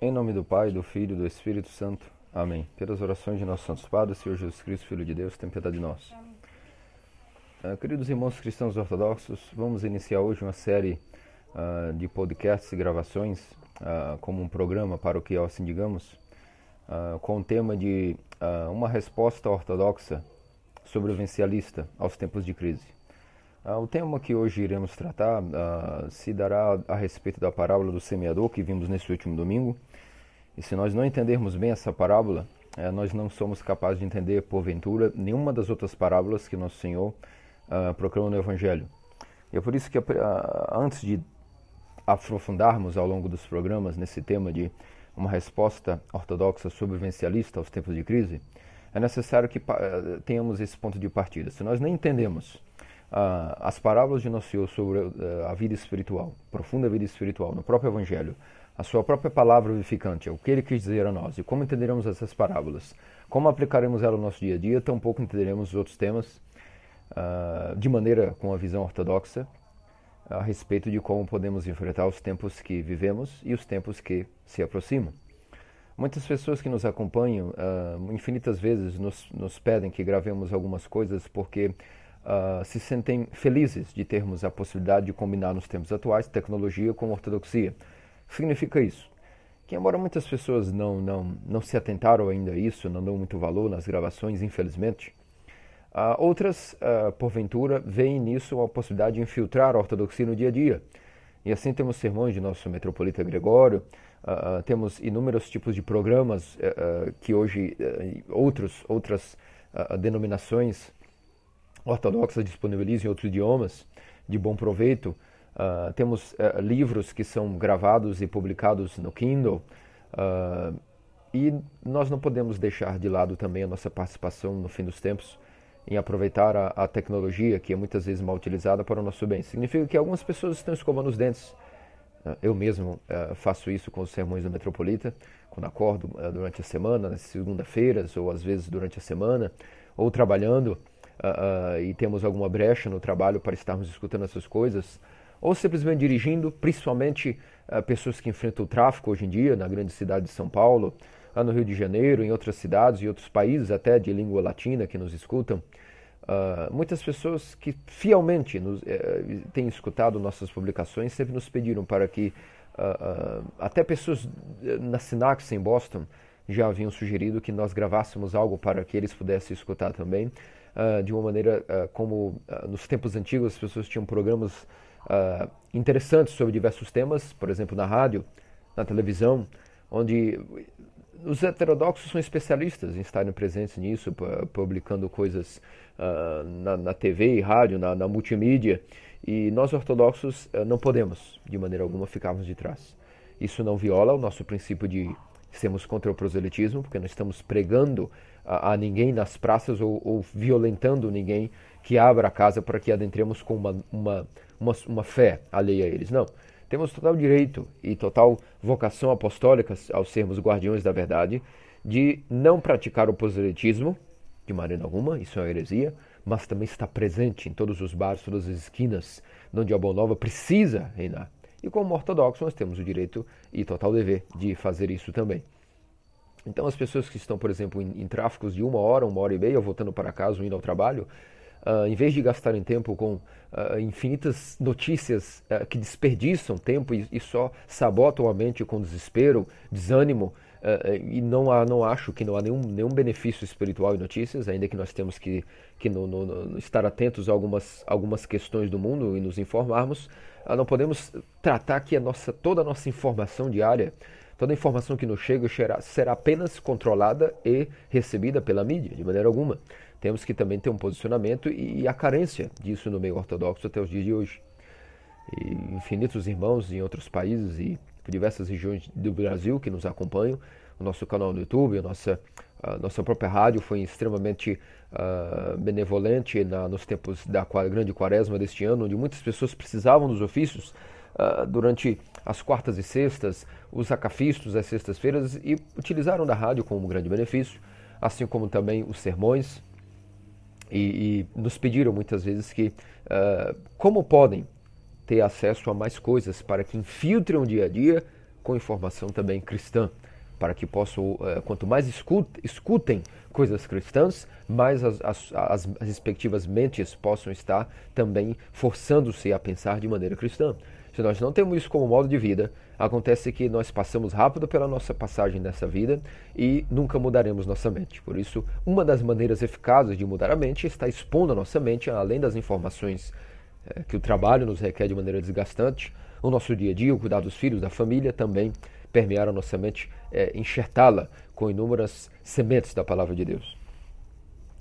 Em nome do Pai, do Filho e do Espírito Santo. Amém. Pelas orações de nosso Santo Padre, Senhor Jesus Cristo, Filho de Deus, tem piedade de nós. Uh, queridos irmãos cristãos ortodoxos, vamos iniciar hoje uma série uh, de podcasts e gravações, uh, como um programa paroquial, assim digamos, com o tema de uma resposta ortodoxa sobrevivencialista aos tempos de crise. o tema que hoje iremos tratar se dará a respeito da parábola do semeador que vimos nesse último domingo, e se nós não entendermos bem essa parábola, eh, nós não somos capazes de entender, porventura, nenhuma das outras parábolas que nosso Senhor uh, proclama no Evangelho. E é por isso que, uh, antes de aprofundarmos ao longo dos programas nesse tema de uma resposta ortodoxa sobrevivencialista aos tempos de crise, é necessário que uh, tenhamos esse ponto de partida. Se nós nem entendemos uh, as parábolas de Nosso Senhor sobre uh, a vida espiritual, profunda vida espiritual, no próprio Evangelho, a sua própria palavra vivificante, o que ele quis dizer a nós. E como entenderemos essas parábolas, como aplicaremos ela no nosso dia a dia, tampouco entenderemos os outros temas uh, de maneira com a visão ortodoxa a respeito de como podemos enfrentar os tempos que vivemos e os tempos que se aproximam. Muitas pessoas que nos acompanham uh, infinitas vezes nos, nos, pedem que gravemos algumas coisas porque uh, se sentem felizes de termos a possibilidade de combinar nos tempos atuais tecnologia com ortodoxia significa isso? Que embora muitas pessoas não, não, não se atentaram ainda a isso, não dão muito valor nas gravações, infelizmente, uh, outras, uh, porventura, veem nisso a possibilidade de infiltrar a ortodoxia no dia a dia. E assim temos sermões de nosso metropolita Gregório, uh, temos inúmeros tipos de programas que hoje outros, outras denominações ortodoxas disponibilizam em outros idiomas de bom proveito, Uh, temos uh, livros que são gravados e publicados no Kindle. Uh, e nós não podemos deixar de lado também a nossa participação no fim dos tempos em aproveitar a, a tecnologia que é muitas vezes mal utilizada para o nosso bem. Significa que algumas pessoas estão escovando os dentes. eu mesmo faço isso com os sermões do Metropolita, quando acordo durante a semana, nas segunda-feiras ou às vezes durante a semana, ou trabalhando e temos alguma brecha no trabalho para estarmos escutando essas coisas ou simplesmente dirigindo, principalmente uh, pessoas que enfrentam o tráfico hoje em dia na grande cidade de São Paulo, lá no Rio de Janeiro, em outras cidades e outros países até de língua latina que nos escutam. Uh, muitas pessoas que fielmente nos, uh, têm escutado nossas publicações sempre nos pediram para que uh, até pessoas na Sinax em Boston já haviam sugerido que nós gravássemos algo para que eles pudessem escutar também, de uma maneira como nos tempos antigos as pessoas tinham programas uh, interessantes sobre diversos temas, por exemplo, na rádio, na televisão, onde os heterodoxos são especialistas em estarem presentes nisso, publicando coisas uh, na, na, TV e rádio, na, na, multimídia, e nós ortodoxos uh, não podemos, de maneira alguma, ficarmos de trás. Isso não viola o nosso princípio de sermos contra o proselitismo, porque não estamos pregando a, a ninguém nas praças ou, ou, violentando ninguém que abra a casa para que adentremos com uma, uma uma, uma fé alheia a eles. Não. Temos total direito e total vocação apostólica ao sermos guardiões da verdade de não praticar o proselitismo, de maneira alguma, isso é uma heresia, mas também está presente em todos os bares, todas as esquinas, onde a Boa Nova precisa reinar. E como ortodoxos, nós temos o direito e total dever de fazer isso também. Então, as pessoas que estão, por exemplo, em, em tráficos de uma hora, uma hora e meia, voltando para casa, indo ao trabalho, uh, em vez de gastarem tempo com uh, infinitas notícias uh, que desperdiçam tempo e, e, só sabotam a mente com desespero, desânimo, e não, há, não acho que não há nenhum, nenhum benefício espiritual em notícias, ainda que nós temos que, que no, no, no estar atentos a algumas, algumas questões do mundo e nos informarmos, não podemos tratar que a nossa, toda a nossa informação diária toda a informação que nos chega será, será apenas controlada e recebida pela mídia, de maneira alguma temos que também ter um posicionamento e, a carência disso no meio ortodoxo até os dias de hoje. E infinitos irmãos em outros países e diversas regiões do Brasil que nos acompanham, o nosso canal no YouTube, a nossa, a nossa própria rádio foi extremamente uh, benevolente na, nos tempos da grande quaresma deste ano, onde muitas pessoas precisavam dos ofícios uh, durante as quartas e sextas, os acafistos às sextas-feiras e utilizaram da rádio como um grande benefício, assim como também os sermões, e, e nos pediram muitas vezes que uh, como podem ter acesso a mais coisas para que infiltrem o dia a dia com informação também cristã, para que possam, eh, quanto mais escutem coisas cristãs, mais as, as, as, respectivas mentes possam estar também forçando-se a pensar de maneira cristã. Se nós não temos isso como modo de vida, acontece que nós passamos rápido pela nossa passagem nessa vida e nunca mudaremos nossa mente. Por isso, uma das maneiras eficazes de mudar a mente está expondo a nossa mente, além das informações é, que o trabalho nos requer de maneira desgastante, o nosso dia a dia, o cuidar dos filhos, da família, também permear a nossa mente, é, enxertá-la com inúmeras sementes da palavra de Deus.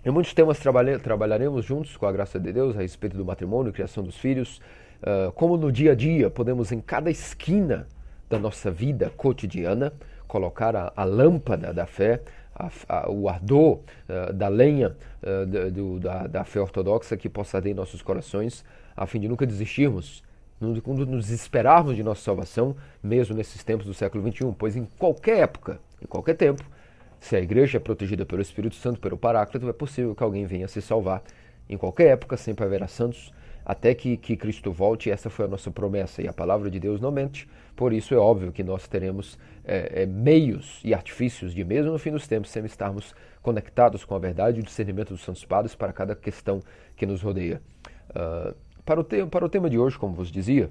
Em muitos temas trabalharemos juntos, com a graça de Deus, a respeito do matrimônio, criação dos filhos, uh, como no dia a dia podemos, em cada esquina da nossa vida cotidiana, colocar a, a lâmpada da fé, a, a, o ardor uh, da lenha uh, do, da, da, fé ortodoxa que possa arder em nossos corações, a fim de nunca desistirmos, quando nos esperarmos de nossa salvação, mesmo nesses tempos do século XXI, pois em qualquer época, em qualquer tempo, se a igreja é protegida pelo Espírito Santo, pelo Paráclito, é possível que alguém venha se salvar. Em qualquer época, sempre haverá santos até que, que Cristo volte, essa foi a nossa promessa, e a palavra de Deus não mente, por isso é óbvio que nós teremos é, é, meios e artifícios de, mesmo no fim dos tempos, sempre estarmos conectados com a verdade e o discernimento dos santos padres para cada questão que nos rodeia. Uh, para, o te para o tema de hoje, como vos dizia,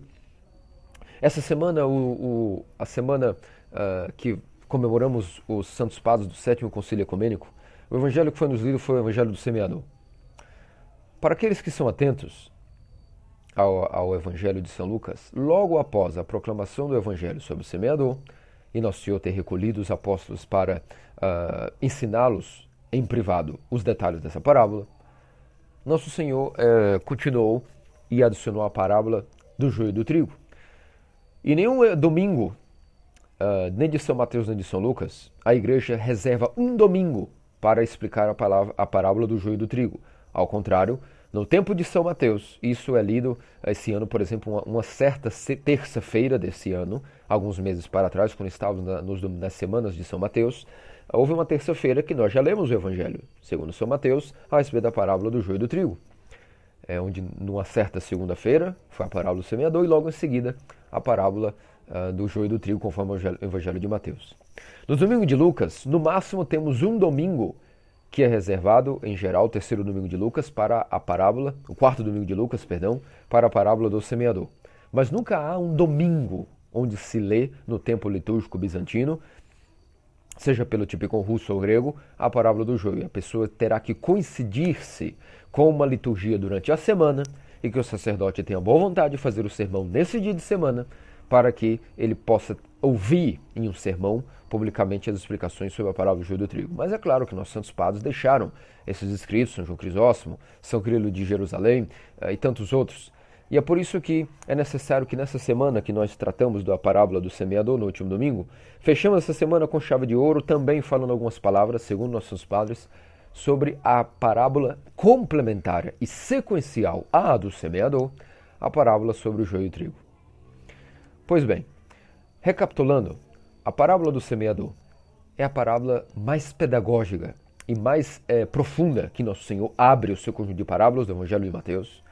essa semana, o, o a semana uh, que comemoramos os santos padres do sétimo concílio ecumênico, o evangelho que foi nos lido foi o evangelho do semeador. Para aqueles que são atentos, ao, ao Evangelho de São Lucas, logo após a proclamação do Evangelho sobre o semeador, e Nosso Senhor ter recolhido os apóstolos para uh, ensiná-los em privado os detalhes dessa parábola, Nosso Senhor uh, continuou e adicionou a parábola do joio e do trigo. E nenhum eh, domingo, uh, nem de São Mateus nem de São Lucas, a igreja reserva um domingo para explicar a, palavra, a parábola do joio e do trigo. Ao contrário, no tempo de São Mateus, isso é lido esse ano, por exemplo, uma, uma certa terça-feira desse ano, alguns meses para trás, quando estávamos na, nos, nas semanas de São Mateus, houve uma terça-feira que nós já lemos o Evangelho, segundo São Mateus, a respeito da parábola do joio e do trigo. É onde, numa certa segunda-feira, foi a parábola do semeador, e logo em seguida, a parábola uh, do joio e do trigo, conforme o Evangelho de Mateus. No domingo de Lucas, no máximo temos um domingo que é reservado, em geral, o terceiro domingo de Lucas para a parábola, o quarto domingo de Lucas, perdão, para a parábola do semeador. Mas nunca há um domingo onde se lê no tempo litúrgico bizantino, seja pelo típico russo ou grego, a parábola do joio. A pessoa terá que coincidir-se com uma liturgia durante a semana e que o sacerdote tenha boa vontade de fazer o sermão nesse dia de semana para que ele possa ouvir em um sermão publicamente as explicações sobre a parábola do joio do trigo. Mas é claro que nossos santos padres deixaram esses escritos, São João Crisóstomo, São Crilo de Jerusalém uh, e tantos outros. E é por isso que é necessário que nessa semana que nós tratamos da parábola do semeador no último domingo, fechamos essa semana com chave de ouro, também falando algumas palavras, segundo nossos padres, sobre a parábola complementar e sequencial à do semeador, a parábola sobre o joio e o trigo. Pois bem, recapitulando, a parábola do semeador é a parábola mais pedagógica e mais é, profunda que Nosso Senhor abre o seu conjunto de parábolas do Evangelho de Mateus.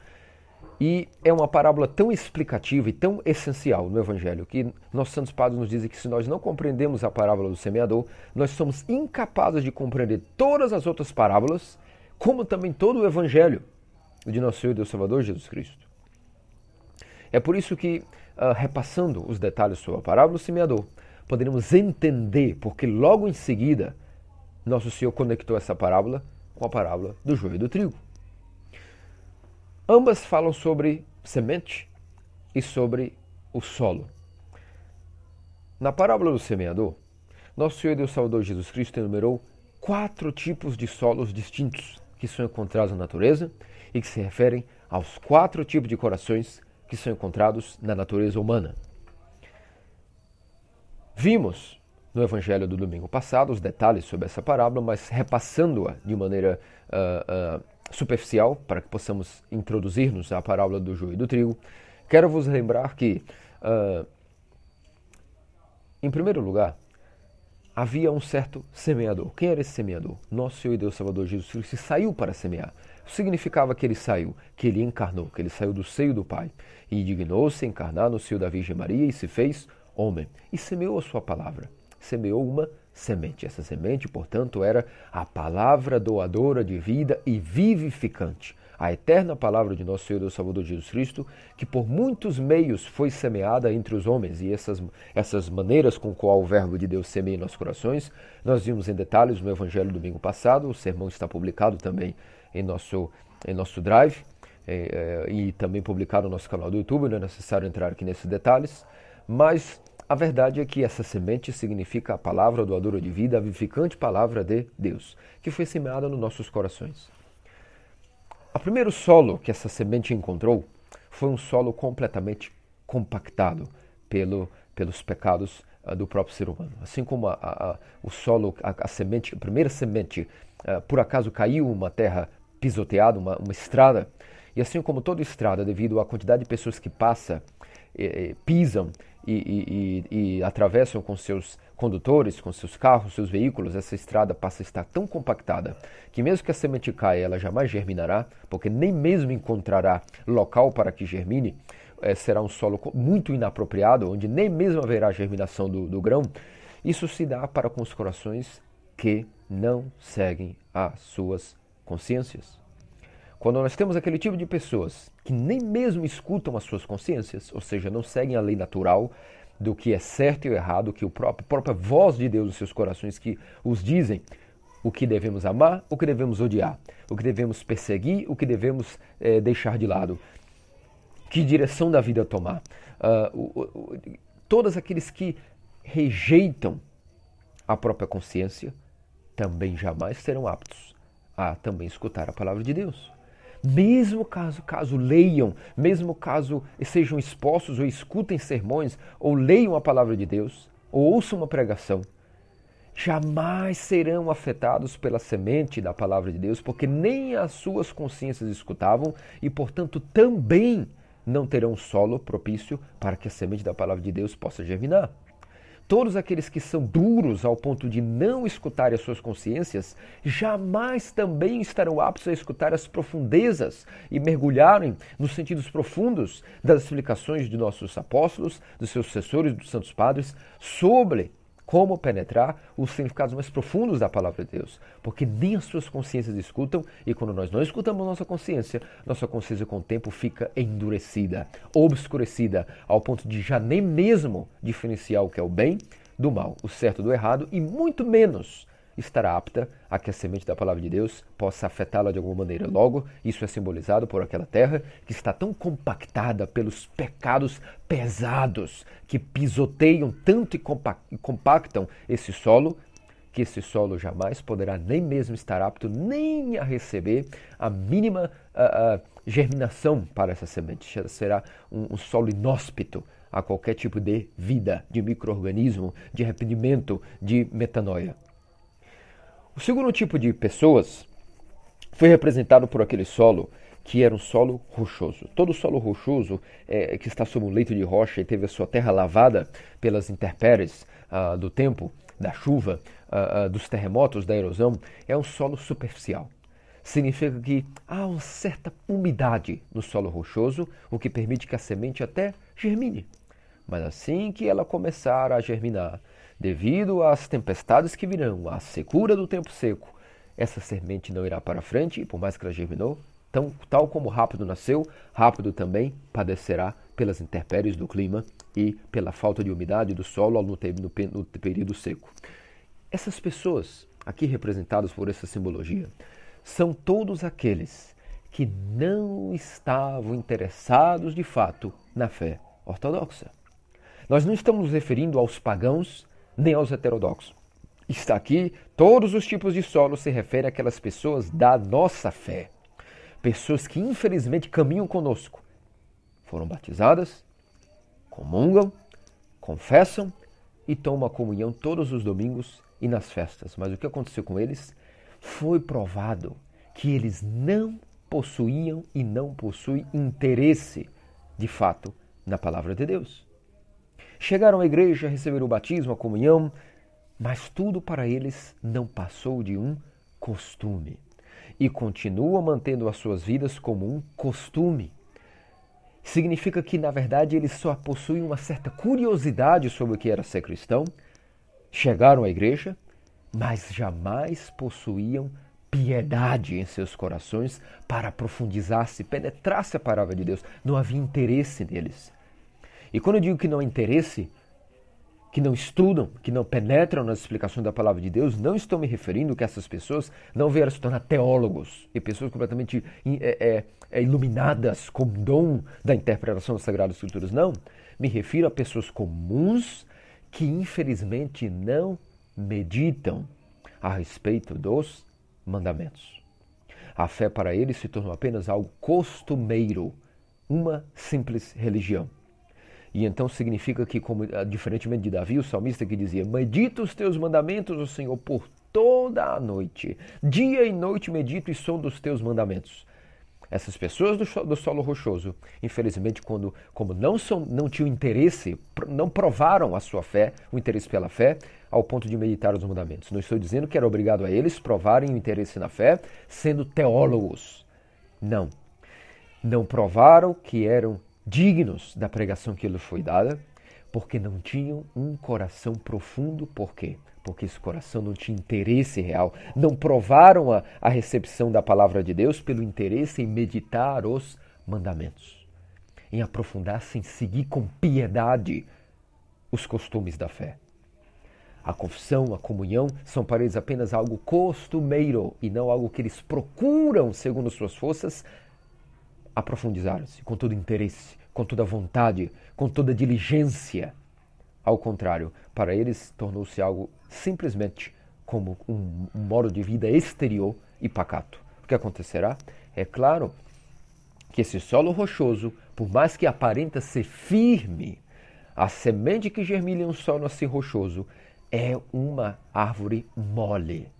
E é uma parábola tão explicativa e tão essencial no Evangelho que nossos santos padres nos dizem que se nós não compreendemos a parábola do semeador, nós somos incapazes de compreender todas as outras parábolas, como também todo o Evangelho de nosso Senhor e Deus Salvador Jesus Cristo. É por isso que, uh, repassando os detalhes sobre a parábola do semeador, poderemos entender porque logo em seguida nosso Senhor conectou essa parábola com a parábola do joio e do trigo. Ambas falam sobre semente e sobre o solo. Na parábola do semeador, nosso Senhor e Deus Salvador Jesus Cristo enumerou quatro tipos de solos distintos que são encontrados na natureza e que se referem aos quatro tipos de corações que são encontrados na natureza humana. Vimos no Evangelho do domingo passado os detalhes sobre essa parábola, mas repassando-a de maneira uh, uh, superficial, para que possamos introduzir-nos à parábola do joio e do trigo, quero vos lembrar que, uh, em primeiro lugar, havia um certo semeador. Quem era esse semeador? Nosso Senhor e Deus Salvador Jesus Cristo saiu para semear. Significava que ele saiu, que ele encarnou, que ele saiu do seio do Pai. E dignou-se encarnar no seio da Virgem Maria e se fez homem. E semeou a sua palavra. Semeou uma semente. Essa semente, portanto, era a palavra doadora de vida e vivificante. A eterna palavra de nosso Senhor e Salvador Jesus Cristo, que por muitos meios foi semeada entre os homens, e essas, essas maneiras com qual o Verbo de Deus semeia em nossos corações, nós vimos em detalhes no Evangelho domingo passado, o sermão está publicado também em nosso, em nosso drive, é, é, e também publicado no nosso canal do YouTube, não é necessário entrar aqui nesses detalhes, mas a verdade é que essa semente significa a palavra doadora de vida, a vivificante palavra de Deus, que foi semeada nos nossos corações. O primeiro solo que essa semente encontrou foi um solo completamente compactado pelo, pelos pecados uh, do próprio ser humano. Assim como a, a, o solo, a, a, semente, a primeira semente, uh, por acaso caiu uma terra pisoteada, uma, uma estrada, e assim como toda estrada, devido à quantidade de pessoas que passa, eh, eh pisam e, e, e, atravessam com seus condutores, com seus carros, seus veículos, essa estrada passa a estar tão compactada que mesmo que a semente caia, ela jamais germinará, porque nem mesmo encontrará local para que germine, é, será um solo muito inapropriado, onde nem mesmo haverá germinação do, do grão. Isso se dá para com os corações que não seguem as suas consciências. Quando nós temos aquele tipo de pessoas que nem mesmo escutam as suas consciências, ou seja, não seguem a lei natural do que é certo e errado, que o próprio a própria voz de Deus nos seus corações que os dizem o que devemos amar, o que devemos odiar, o que devemos perseguir, o que devemos é, deixar de lado, que direção da vida tomar. Uh, o, o, todos aqueles que rejeitam a própria consciência também jamais serão aptos a também escutar a palavra de Deus mesmo caso, caso leiam, mesmo caso sejam expostos ou escutem sermões, ou leiam a palavra de Deus, ou ouçam uma pregação, jamais serão afetados pela semente da palavra de Deus, porque nem as suas consciências escutavam e, portanto, também não terão solo propício para que a semente da palavra de Deus possa germinar. Todos aqueles que são duros ao ponto de não escutar as suas consciências, jamais também estarão aptos a escutar as profundezas e mergulharem nos sentidos profundos das explicações de nossos apóstolos, dos seus sucessores, dos santos padres, sobre como penetrar os significados mais profundos da palavra de Deus. Porque nem as suas consciências escutam, e quando nós não escutamos nossa consciência, nossa consciência com o tempo fica endurecida, obscurecida, ao ponto de já nem mesmo diferenciar o que é o bem do mal, o certo do errado, e muito menos estará apta a que a semente da palavra de Deus possa afetá-la de alguma maneira. Logo, isso é simbolizado por aquela terra que está tão compactada pelos pecados pesados que pisoteiam tanto e compactam esse solo, que esse solo jamais poderá nem mesmo estar apto nem a receber a mínima uh, uh, germinação para essa semente. Será um, um solo inóspito a qualquer tipo de vida, de microorganismo, de arrependimento, de metanoia. O segundo tipo de pessoas foi representado por aquele solo que era um solo rochoso. Todo solo rochoso é, que está sob um leito de rocha e teve a sua terra lavada pelas intempéries uh, do tempo, da chuva, uh, uh, dos terremotos, da erosão, é um solo superficial. Significa que há uma certa umidade no solo rochoso, o que permite que a semente até germine. Mas assim que ela começar a germinar, Devido às tempestades que virão, à secura do tempo seco, essa semente não irá para frente, por mais que ela germinou, tão, tal como rápido nasceu, rápido também padecerá pelas intempéries do clima e pela falta de umidade do solo no, no, no período seco. Essas pessoas, aqui representadas por essa simbologia, são todos aqueles que não estavam interessados de fato na fé ortodoxa. Nós não estamos nos referindo aos pagãos nem aos heterodoxos. Está aqui, todos os tipos de solo se referem àquelas pessoas da nossa fé. Pessoas que infelizmente caminham conosco. Foram batizadas, comungam, confessam e tomam a comunhão todos os domingos e nas festas. Mas o que aconteceu com eles? Foi provado que eles não possuíam e não possuem interesse, de fato, na palavra de Deus. Chegaram à igreja, receberam o batismo, a comunhão, mas tudo para eles não passou de um costume. E continuam mantendo as suas vidas como um costume. significa que, na verdade, eles só possuem uma certa curiosidade sobre o que era ser cristão, chegaram à igreja, mas jamais possuíam piedade em seus corações para aprofundizar-se, penetrar-se a palavra de Deus. Não havia interesse neles. E quando eu digo que não há interesse, que não estudam, que não penetram nas explicações da palavra de Deus, não estou me referindo que essas pessoas não vieram se tornar teólogos e pessoas completamente é, é, é, iluminadas com dom da interpretação das Sagradas Escrituras. Não. Me refiro a pessoas comuns que infelizmente não meditam a respeito dos mandamentos. A fé para eles se tornou apenas algo costumeiro, uma simples religião. E então significa que, como ah, diferentemente de Davi, o salmista que dizia: Medita os teus mandamentos, o Senhor, por toda a noite. Dia e noite medito e som dos teus mandamentos. Essas pessoas do, do solo rochoso, infelizmente, quando, como não, são, não tinham interesse, não provaram a sua fé, o interesse pela fé, ao ponto de meditar os mandamentos. Não estou dizendo que era obrigado a eles provarem o interesse na fé, sendo teólogos. Não. Não provaram que eram dignos da pregação que lhes foi dada, porque não tinham um coração profundo. Por quê? Porque esse coração não tinha interesse real. Não provaram a, a recepção da palavra de Deus pelo interesse em meditar os mandamentos, em aprofundar-se, em seguir com piedade os costumes da fé. A confissão, a comunhão são para eles apenas algo costumeiro e não algo que eles procuram, segundo suas forças, aprofundizaram-se com todo interesse, com toda vontade, com toda diligência. Ao contrário, para eles tornou-se algo simplesmente como um, um modo de vida exterior e pacato. O que acontecerá? É claro que esse solo rochoso, por mais que aparenta ser firme, a semente que germina em um solo assim rochoso é uma árvore mole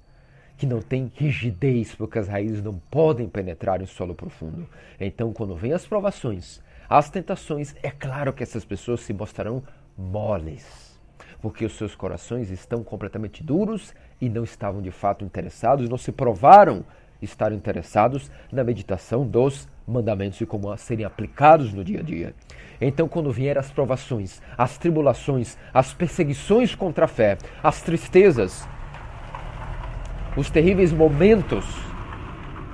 que não tem rigidez, porque as raízes não podem penetrar em solo profundo. Então, quando vêm as provações, as tentações, é claro que essas pessoas se mostrarão moles, porque os seus corações estão completamente duros e não estavam de fato interessados, não se provaram estar interessados na meditação dos mandamentos e como serem aplicados no dia a dia. Então, quando vier as provações, as tribulações, as perseguições contra a fé, as tristezas, os terríveis momentos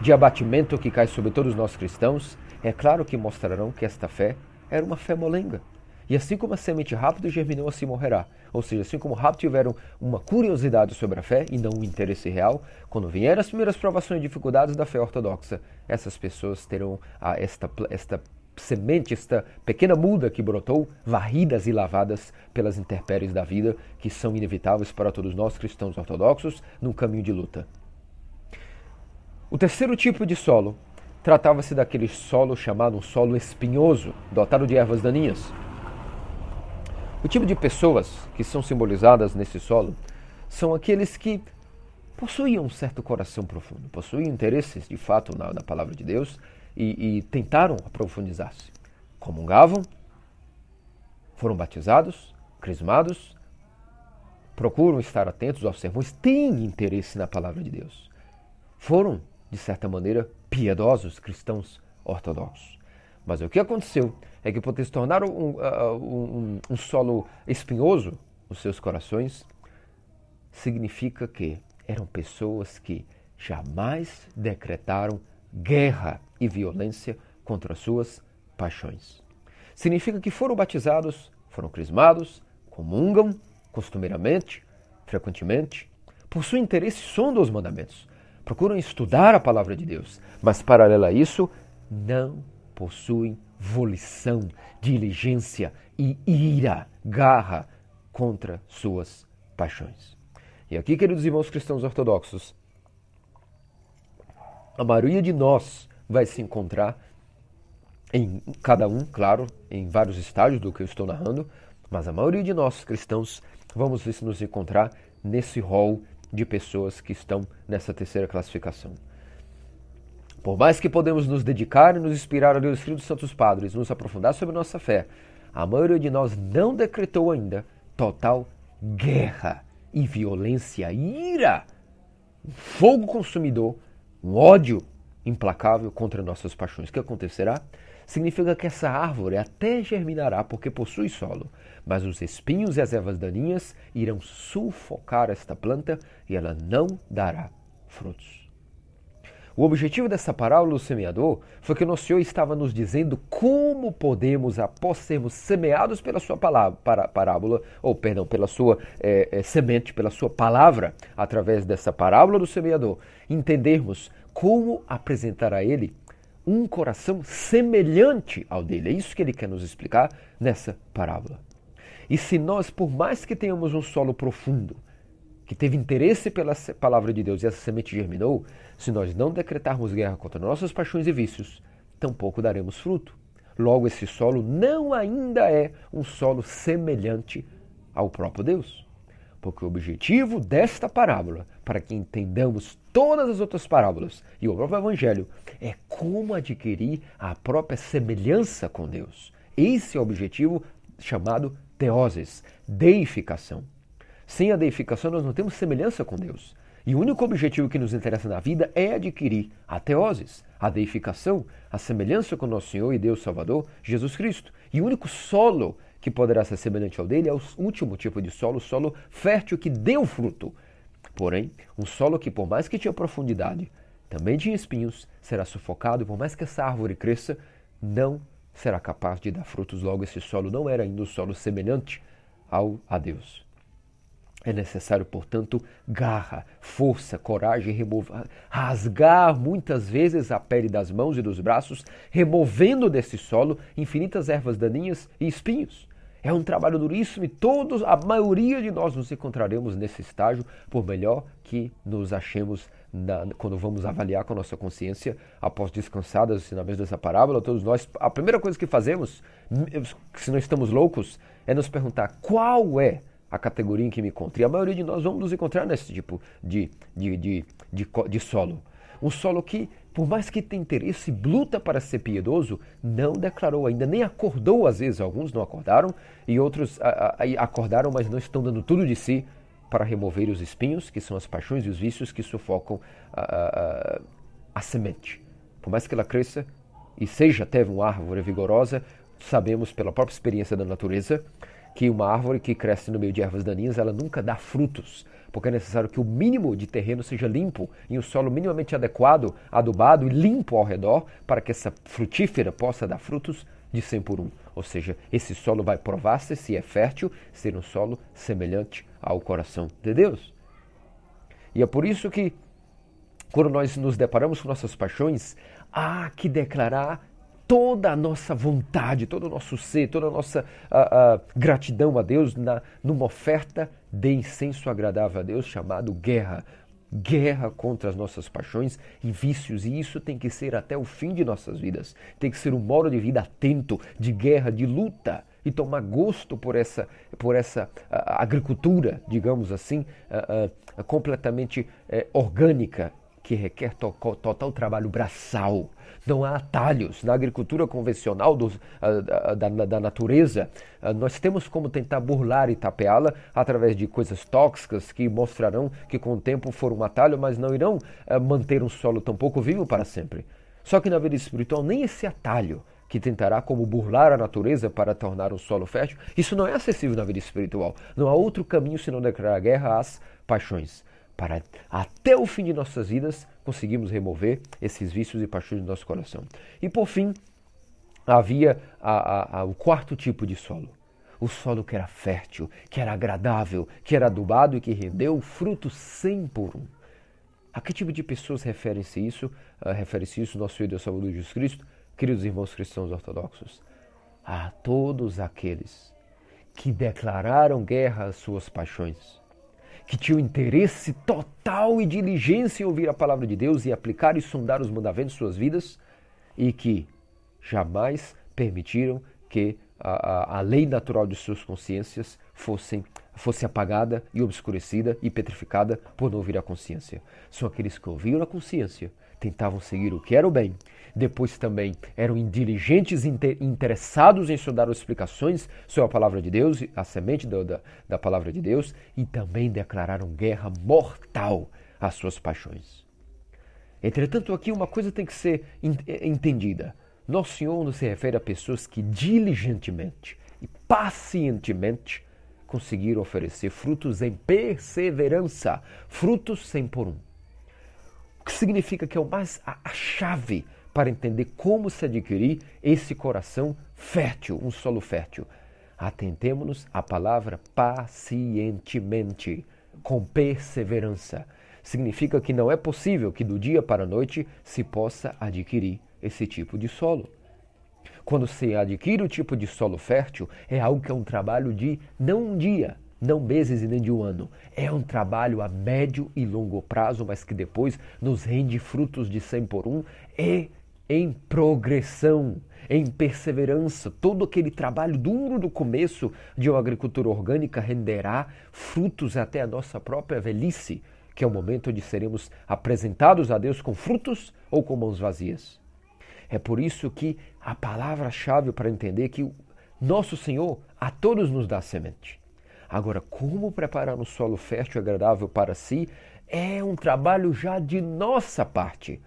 de abatimento que cai sobre todos nós cristãos, é claro que mostrarão que esta fé era uma fé molenga. E assim como a semente rápida germinou, assim morrerá. Ou seja, assim como rápido tiveram uma curiosidade sobre a fé e não um interesse real, quando vierem as primeiras provações e dificuldades da fé ortodoxa, essas pessoas terão a, esta, esta semente, esta pequena muda que brotou, varridas e lavadas pelas intempéries da vida, que são inevitáveis para todos nós cristãos ortodoxos num caminho de luta. O terceiro tipo de solo tratava-se daquele solo chamado um solo espinhoso, dotado de ervas daninhas. O tipo de pessoas que são simbolizadas nesse solo são aqueles que possuíam um certo coração profundo, possuíam interesses de fato na, na palavra de Deus e, e tentaram aprofundizar-se. Comungavam, foram batizados, crismados, procuram estar atentos aos sermões, têm interesse na palavra de Deus. Foram, de certa maneira, piedosos cristãos ortodoxos. Mas o que aconteceu é que por se tornar um, uh, um, um solo espinhoso nos seus corações, significa que eram pessoas que jamais decretaram guerra e violência contra suas paixões. Significa que foram batizados, foram crismados, comungam costumeiramente, frequentemente, possuem interesse sondam os mandamentos, procuram estudar a palavra de Deus, mas paralelo a isso, não possuem volição, diligência e ira, garra contra suas paixões. E aqui, queridos irmãos cristãos ortodoxos, a maioria de nós vai se encontrar em cada um, claro, em vários estágios do que eu estou narrando, mas a maioria de nós cristãos vamos nos encontrar nesse rol de pessoas que estão nessa terceira classificação. Por mais que podemos nos dedicar e nos inspirar a Deus Filho dos Santos Padres, nos aprofundar sobre nossa fé, a maioria de nós não decretou ainda total guerra e violência, ira, fogo consumidor, um ódio implacável contra nossas paixões. O que acontecerá? significa que essa árvore até germinará porque possui solo, mas os espinhos e as ervas daninhas irão sufocar esta planta e ela não dará frutos. O objetivo dessa parábola do semeador foi que nosso Senhor estava nos dizendo como podemos, após sermos semeados pela sua palavra, para, parábola, ou perdão, pela sua é, é, semente, pela sua palavra, através dessa parábola do semeador, entendermos como apresentar a Ele um coração semelhante ao dele. É isso que ele quer nos explicar nessa parábola. E se nós, por mais que tenhamos um solo profundo, que teve interesse pela palavra de Deus e essa semente germinou, se nós não decretarmos guerra contra nossas paixões e vícios, tampouco daremos fruto. Logo, esse solo não ainda é um solo semelhante ao próprio Deus. Porque o objetivo desta parábola, para que entendamos todas as outras parábolas e o próprio Evangelho, é como adquirir a própria semelhança com Deus. Esse é o objetivo chamado teoses, deificação. Sem a deificação, nós não temos semelhança com Deus. E o único objetivo que nos interessa na vida é adquirir a teoses, a deificação, a semelhança com nosso Senhor e Deus Salvador, Jesus Cristo. E o único solo que poderá ser semelhante ao dele é o último tipo de solo, solo fértil que deu fruto. Porém, um solo que, por mais que tinha profundidade, também tinha espinhos, será sufocado, e por mais que essa árvore cresça, não será capaz de dar frutos. Logo, esse solo não era ainda um solo semelhante ao a Deus. É necessário, portanto, garra, força, coragem, remover, rasgar muitas vezes a pele das mãos e dos braços, removendo desse solo infinitas ervas daninhas e espinhos. É um trabalho duríssimo e todos, a maioria de nós nos encontraremos nesse estágio, por melhor que nos achemos na, quando vamos avaliar com a nossa consciência, após descansadas os ensinamentos dessa parábola, todos nós, a primeira coisa que fazemos, se não estamos loucos, é nos perguntar qual é a categoria em que me encontro. E a maioria de nós vamos nos encontrar nesse tipo de, de, de, de, de solo. Um solo que, por mais que tenha interesse, luta para ser piedoso, não declarou ainda, nem acordou às vezes. Alguns não acordaram e outros a, a, acordaram, mas não estão dando tudo de si para remover os espinhos, que são as paixões e os vícios que sufocam a, a semente. Por mais que ela cresça e seja até uma árvore vigorosa, sabemos pela própria experiência da natureza que uma árvore que cresce no meio de ervas daninhas, ela nunca dá frutos, porque é necessário que o mínimo de terreno seja limpo e um solo minimamente adequado, adubado e limpo ao redor, para que essa frutífera possa dar frutos de 100 por um. Ou seja, esse solo vai provar-se, se é fértil, ser um solo semelhante ao coração de Deus. E é por isso que, quando nós nos deparamos com nossas paixões, há que declarar toda a nossa vontade, todo o nosso ser, toda a nossa a, a, gratidão a Deus na, numa oferta de incenso agradável a Deus chamado guerra. Guerra contra as nossas paixões e vícios, e isso tem que ser até o fim de nossas vidas. Tem que ser um modo de vida atento, de guerra, de luta, e tomar gosto por essa, por essa agricultura, digamos assim, completamente é, orgânica que requer to total trabalho braçal. Não há atalhos. Na agricultura convencional uh, da, da, natureza, uh, nós temos como tentar burlar e tapeá-la através de coisas tóxicas que mostrarão que com o tempo foram um atalho, mas não irão manter um solo tão pouco vivo para sempre. Só que na vida espiritual, nem esse atalho que tentará como burlar a natureza para tornar o solo fértil, isso não é acessível na vida espiritual. Não há outro caminho senão declarar guerra às paixões para até o fim de nossas vidas conseguirmos remover esses vícios e paixões do nosso coração. E por fim, havia a, a, a, o quarto tipo de solo. O solo que era fértil, que era agradável, que era adubado e que rendeu fruto sem por um. A que tipo de pessoas refere-se isso? Uh, refere-se isso nosso Senhor Deus Salvador Jesus Cristo? Queridos irmãos cristãos ortodoxos, a todos aqueles que declararam guerra às suas paixões, que tinham interesse total e diligência em ouvir a palavra de Deus e aplicar e sondar os mandamentos de suas vidas e que jamais permitiram que a, a, a lei natural de suas consciências fossem, fosse apagada e obscurecida e petrificada por não ouvir a consciência. São aqueles que ouviram a consciência, tentavam seguir o que era o bem depois também eram indiligentes, interessados em estudar as explicações sobre a palavra de Deus, a semente da, da, da palavra de Deus, e também declararam guerra mortal às suas paixões. Entretanto, aqui uma coisa tem que ser entendida. Nosso Senhor não se refere a pessoas que diligentemente e pacientemente conseguiram oferecer frutos em perseverança, frutos sem por um. O que significa que é o mais a, a chave para entender como se adquirir esse coração fértil, um solo fértil. Atentemos-nos à palavra pacientemente, com perseverança. Significa que não é possível que do dia para a noite se possa adquirir esse tipo de solo. Quando se adquire o tipo de solo fértil, é algo que é um trabalho de não um dia, não meses e nem de um ano. É um trabalho a médio e longo prazo, mas que depois nos rende frutos de 100 por um e em progressão, em perseverança. Todo aquele trabalho duro do começo de uma agricultura orgânica renderá frutos até a nossa própria velhice, que é o momento onde seremos apresentados a Deus com frutos ou com mãos vazias. É por isso que a palavra-chave para entender que nosso Senhor a todos nos dá semente. Agora, como preparar um solo fértil e agradável para si é um trabalho já de nossa parte.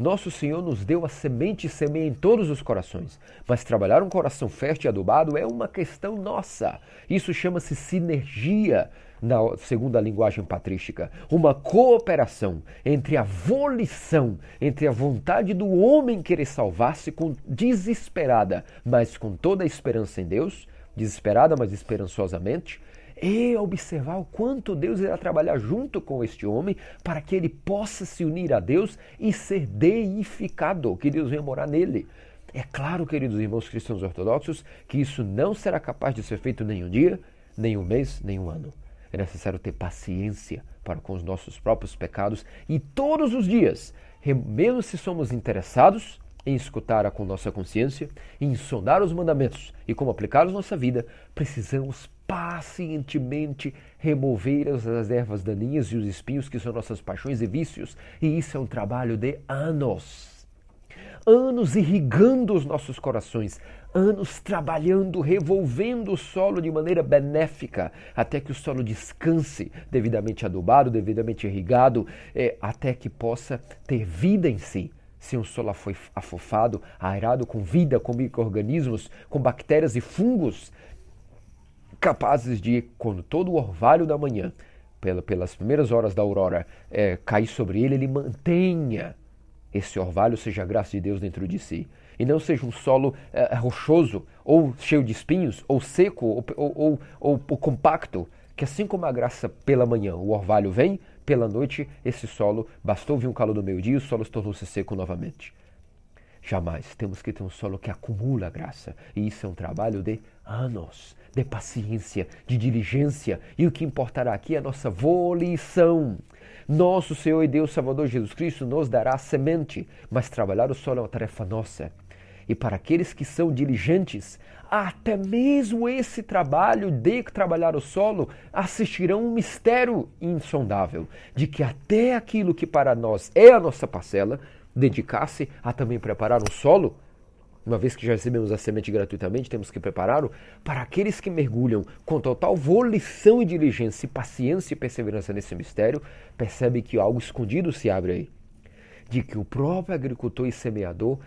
Nosso Senhor nos deu a semente e semeia em todos os corações. Mas trabalhar um coração fértil e adubado é uma questão nossa. Isso chama-se sinergia, na segundo a linguagem patrística. Uma cooperação entre a volição, entre a vontade do homem querer salvar-se com desesperada, mas com toda a esperança em Deus, desesperada, mas esperançosamente, e observar o quanto Deus irá trabalhar junto com este homem para que ele possa se unir a Deus e ser deificado, que Deus venha morar nele. É claro, queridos irmãos cristãos ortodoxos, que isso não será capaz de ser feito nem um dia, nem um mês, nem um ano. É necessário ter paciência para com os nossos próprios pecados e todos os dias, mesmo se somos interessados em escutar a com nossa consciência, em sondar os mandamentos e como aplicá-los nossa vida, precisamos pacientemente remover as ervas daninhas e os espinhos que são nossas paixões e vícios. E isso é um trabalho de anos. Anos irrigando os nossos corações, anos trabalhando, revolvendo o solo de maneira benéfica, até que o solo descanse, devidamente adubado, devidamente irrigado, é, até que possa ter vida em si. Se um solo afofado, aerado com vida, com micro-organismos, com bactérias e fungos, capazes de, quando todo o orvalho da manhã, pela, pelas primeiras horas da aurora, é, cair sobre ele, ele mantenha esse orvalho, seja a graça de Deus dentro de si. E não seja um solo é, rochoso, ou cheio de espinhos, ou seco, ou, ou, ou, ou compacto, que assim como a graça pela manhã, o orvalho vem, pela noite, esse solo, bastou vir um calor do meio-dia, o solo tornou-se seco novamente. Jamais. Temos que ter um solo que acumula graça. E isso é um trabalho de anos de paciência, de diligência, e o que importará aqui é a nossa volição. Nosso Senhor e Deus Salvador Jesus Cristo nos dará semente, mas trabalhar o solo é uma tarefa nossa. E para aqueles que são diligentes, até mesmo esse trabalho de trabalhar o solo assistirão um mistério insondável de que até aquilo que para nós é a nossa parcela, dedicar-se a também preparar um solo uma vez que já recebemos a semente gratuitamente, temos que prepará-lo para aqueles que mergulham com total volição e diligência, paciência e perseverança nesse mistério, percebem que algo escondido se abre aí. De que o próprio agricultor e semeador,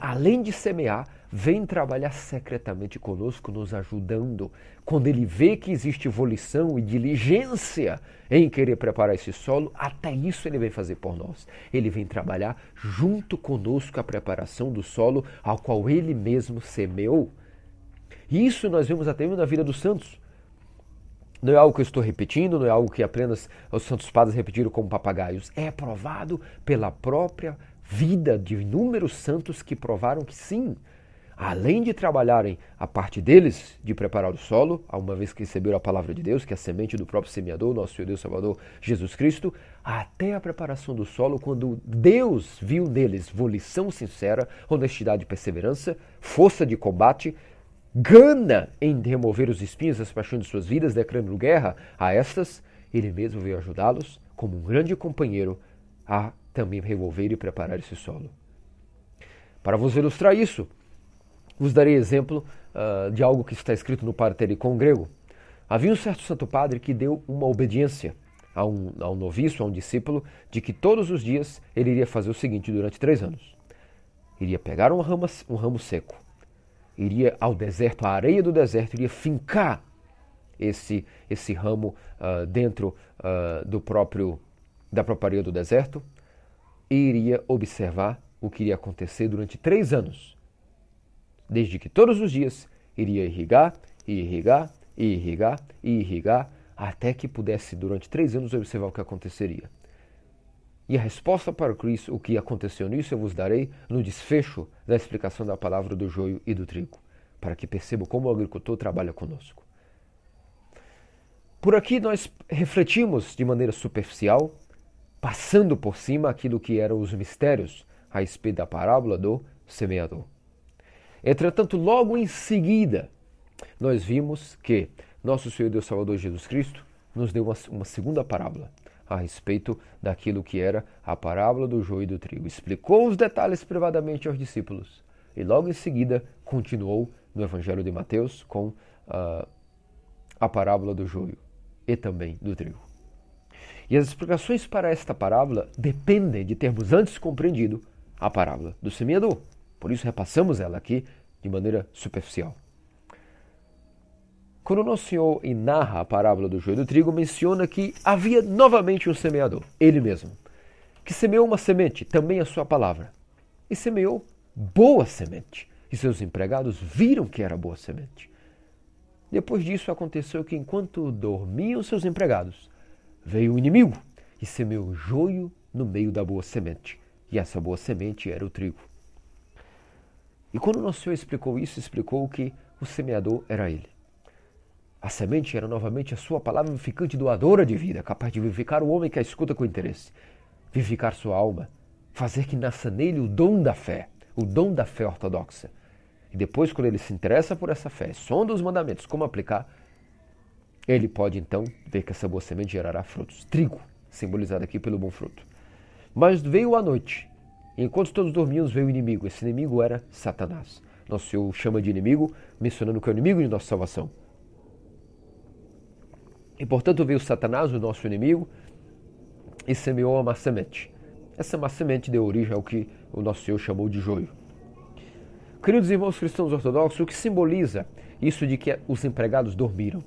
além de semear, vem trabalhar secretamente conosco, nos ajudando. Quando ele vê que existe volição e diligência em querer preparar esse solo, até isso ele vem fazer por nós. Ele vem trabalhar junto conosco a preparação do solo ao qual ele mesmo semeou. Isso nós vemos até mesmo na vida dos santos. Não é algo que eu estou repetindo, não é algo que apenas os santos padres repetiram como papagaios. É provado pela própria vida de inúmeros santos que provaram que sim, além de trabalharem a parte deles de preparar o solo, uma vez que receberam a palavra de Deus, que é a semente do próprio semeador, nosso Senhor Deus Salvador Jesus Cristo, até a preparação do solo, quando Deus viu neles volição sincera, honestidade e perseverança, força de combate, gana em remover os espinhos das paixões de suas vidas, declarando guerra a estas, ele mesmo veio ajudá-los como um grande companheiro a também revolver e preparar esse solo. Para vos ilustrar isso, vos darei exemplo uh, de algo que está escrito no Partericon grego. Havia um certo santo padre que deu uma obediência a um, a um noviço, a um discípulo, de que todos os dias ele iria fazer o seguinte durante três anos. iria pegar um ramo, um ramo seco, iria ao deserto, à areia do deserto, iria fincar esse, esse ramo uh, dentro uh, do próprio da própria areia do deserto e iria observar o que iria acontecer durante três anos, desde que todos os dias iria irrigar, e irrigar, e irrigar, e irrigar, até que pudesse durante três anos observar o que aconteceria. E a resposta para Cristo, o que aconteceu nisso, eu vos darei no desfecho da explicação da palavra do joio e do trigo, para que percebam como o agricultor trabalha conosco. Por aqui nós refletimos de maneira superficial, passando por cima aquilo que eram os mistérios a respeito da parábola do semeador. Entretanto, logo em seguida, nós vimos que nosso Senhor Deus Salvador Jesus Cristo nos deu uma, uma segunda parábola a respeito daquilo que era a parábola do joio e do trigo. Explicou os detalhes privadamente aos discípulos e logo em seguida continuou no Evangelho de Mateus com uh, a parábola do joio e também do trigo. E as explicações para esta parábola dependem de termos antes compreendido a parábola do semeador. Por isso repassamos ela aqui de maneira superficial. Quando o Nosso Senhor narra a parábola do joio do trigo, menciona que havia novamente um semeador, ele mesmo, que semeou uma semente, também a sua palavra, e semeou boa semente. E seus empregados viram que era boa semente. Depois disso aconteceu que enquanto dormiam seus empregados, veio o inimigo e semeou joio no meio da boa semente. E essa boa semente era o trigo. E quando o Nosso Senhor explicou isso, explicou que o semeador era ele. A semente era novamente a sua palavra vivificante doadora de vida, capaz de vivificar o homem que a escuta com interesse, vivificar sua alma, fazer que nasça nele o dom da fé, o dom da fé ortodoxa. E depois, quando ele se interessa por essa fé, sonda os mandamentos, como aplicar, ele pode então ver que essa boa semente gerará frutos. Trigo, simbolizado aqui pelo bom fruto. Mas veio a noite, enquanto todos dormiam, veio o inimigo. Esse inimigo era Satanás. Nosso Senhor chama de inimigo, mencionando que é o inimigo de nossa salvação. E portanto veio Satanás, o nosso inimigo, e semeou uma semente. Essa má semente deu origem ao que o nosso Senhor chamou de joio. Queridos irmãos cristãos ortodoxos, o que simboliza isso de que os empregados dormiram?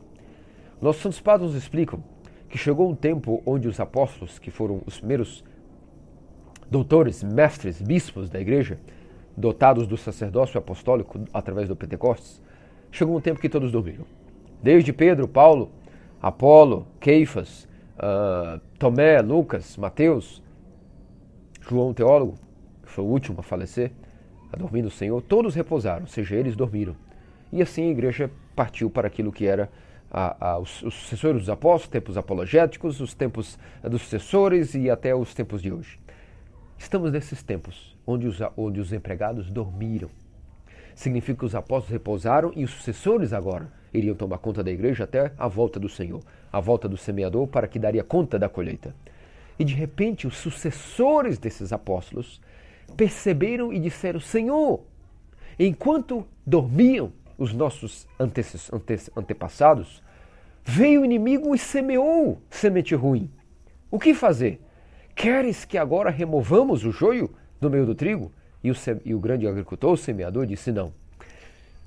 Nossos santos padres nos explicam que chegou um tempo onde os apóstolos, que foram os primeiros doutores, mestres, bispos da igreja, dotados do sacerdócio apostólico através do Pentecostes, chegou um tempo que todos dormiram. Desde Pedro, Paulo, Apolo, Keifas, uh, Tomé, Lucas, Mateus, João, teólogo, que foi o último a falecer, a dormir no Senhor, todos repousaram, ou seja, eles dormiram. E assim a igreja partiu para aquilo que era a, a, os, os, sucessores dos apóstolos, tempos apologéticos, os tempos dos sucessores e até os tempos de hoje. Estamos nesses tempos onde os, onde os empregados dormiram. Significa que os apóstolos repousaram e os sucessores agora iriam tomar conta da igreja até a volta do Senhor, a volta do semeador, para que daria conta da colheita. E de repente, os sucessores desses apóstolos perceberam e disseram: Senhor, enquanto dormiam os nossos ante ante antepassados, veio o inimigo e semeou semente ruim. O que fazer? Queres que agora removamos o joio do meio do trigo? E o, e o grande agricultor, o semeador, disse: Não.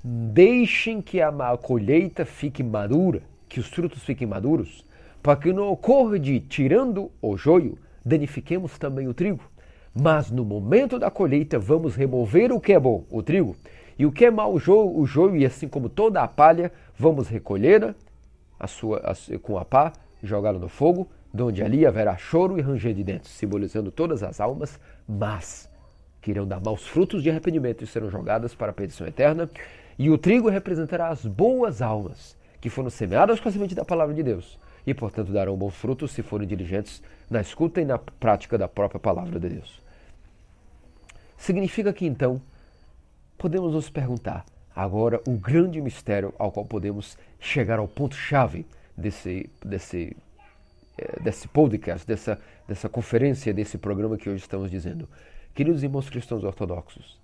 Deixem que a colheita fique madura, que os frutos fiquem maduros, para que não ocorra de, tirando o joio, danifiquemos também o trigo. Mas no momento da colheita vamos remover o que é bom, o trigo, e o que é mau, o joio, o joio e assim como toda a palha, vamos recolhê-la a sua, a, com a pá, jogá-la no fogo, donde ali haverá choro e ranger de dentes, simbolizando todas as almas mas que irão dar maus frutos de arrependimento e serão jogadas para a perdição eterna, e o trigo representará as boas almas, que foram semeadas com a semente da palavra de Deus, e portanto darão bons frutos se forem diligentes na escuta e na prática da própria palavra de Deus. Significa que então podemos nos perguntar agora o grande mistério ao qual podemos chegar ao ponto-chave desse, desse, eh, desse podcast, dessa, dessa conferência, desse programa que hoje estamos dizendo. Queridos irmãos cristãos ortodoxos,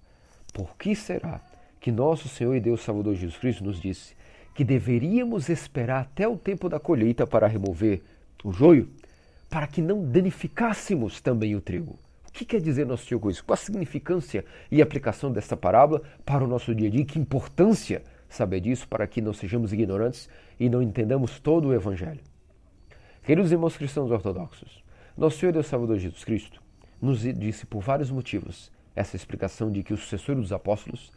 por que será que nosso Senhor e Deus Salvador Jesus Cristo nos disse que deveríamos esperar até o tempo da colheita para remover o joio, para que não danificássemos também o trigo. O que quer dizer nosso Senhor com isso? Qual a significância e aplicação desta parábola para o nosso dia a dia? Que importância saber disso para que não sejamos ignorantes e não entendamos todo o Evangelho? Queridos irmãos cristãos ortodoxos, nosso Senhor Deus Salvador Jesus Cristo nos disse por vários motivos essa explicação de que os sucessores dos apóstolos,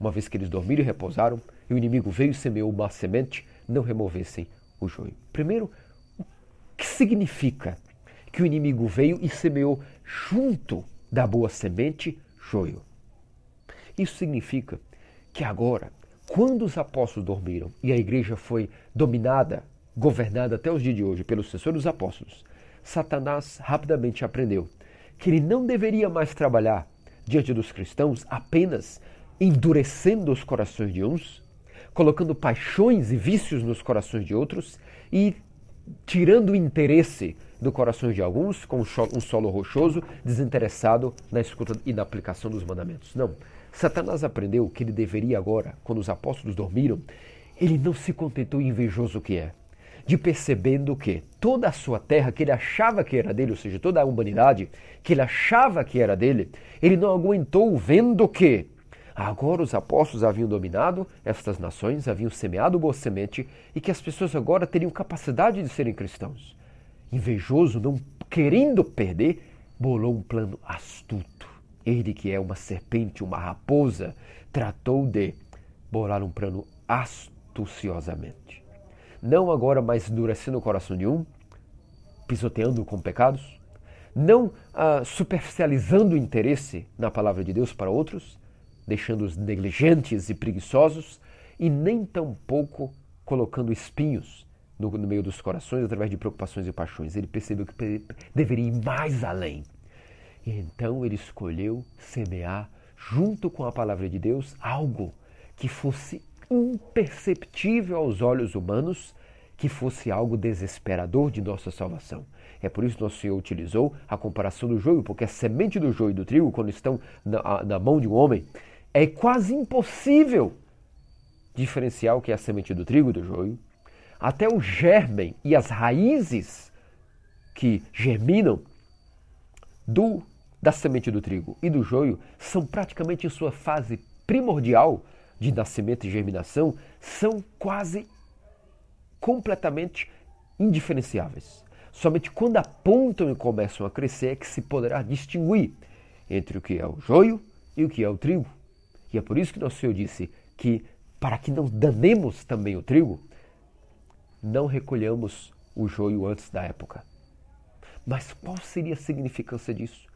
uma vez que eles dormiram e repousaram, e o inimigo veio e semeou uma semente, não removessem o joio. Primeiro, o que significa que o inimigo veio e semeou junto da boa semente joio? Isso significa que agora, quando os apóstolos dormiram e a igreja foi dominada, governada até os dias de hoje pelos sucessores dos apóstolos, Satanás rapidamente aprendeu que ele não deveria mais trabalhar diante dos cristãos apenas endurecendo os corações de uns, colocando paixões e vícios nos corações de outros e tirando o interesse do coração de alguns com um solo rochoso, desinteressado na escuta e na aplicação dos mandamentos. Não. Satanás aprendeu que ele deveria agora, quando os apóstolos dormiram, ele não se contentou invejoso que é de percebendo que toda a sua terra, que ele achava que era dele, ou seja, toda a humanidade, que ele achava que era dele, ele não aguentou vendo que agora os apóstolos haviam dominado estas nações, haviam semeado boa semente e que as pessoas agora teriam capacidade de serem cristãos. Invejoso, não querendo perder, bolou um plano astuto. Ele, que é uma serpente, uma raposa, tratou de bolar um plano astuciosamente não agora mais endurecendo o coração de um, pisoteando com pecados, não ah, superficializando o interesse na palavra de Deus para outros, deixando-os negligentes e preguiçosos, e nem tampouco colocando espinhos no, no, meio dos corações através de preocupações e paixões. Ele percebeu que deveria ir mais além. E então ele escolheu semear, junto com a palavra de Deus, algo que fosse imperceptível aos olhos humanos que fosse algo desesperador de nossa salvação. É por isso que nosso Senhor utilizou a comparação do joio, porque a semente do joio e do trigo, quando estão na, na mão de um homem, é quase impossível diferenciar o que é a semente do trigo e do joio. Até o germen e as raízes que germinam do, da semente do trigo e do joio são praticamente em sua fase primordial de nascimento e germinação são quase completamente indiferenciáveis. Somente quando apontam e começam a crescer é que se poderá distinguir entre o que é o joio e o que é o trigo. E é por isso que nosso Senhor disse que, para que não danemos também o trigo, não recolhamos o joio antes da época. Mas qual seria a significância disso?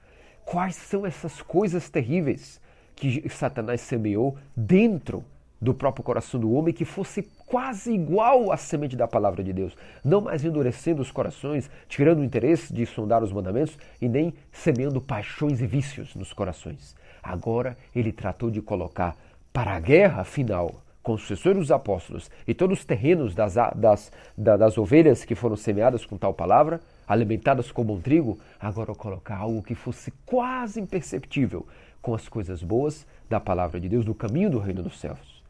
Quais são essas coisas terríveis que Satanás semeou dentro do próprio coração do homem que fosse quase igual à semente da palavra de Deus, não mais endurecendo os corações, tirando o interesse de sondar os mandamentos e nem semeando paixões e vícios nos corações. Agora ele tratou de colocar para a guerra final com os sucessores dos apóstolos e todos os terrenos das, das, das ovelhas que foram semeadas com tal palavra, alimentadas como um trigo, agora colocar algo que fosse quase imperceptível com as coisas boas da palavra de Deus, do caminho do reino dos céus.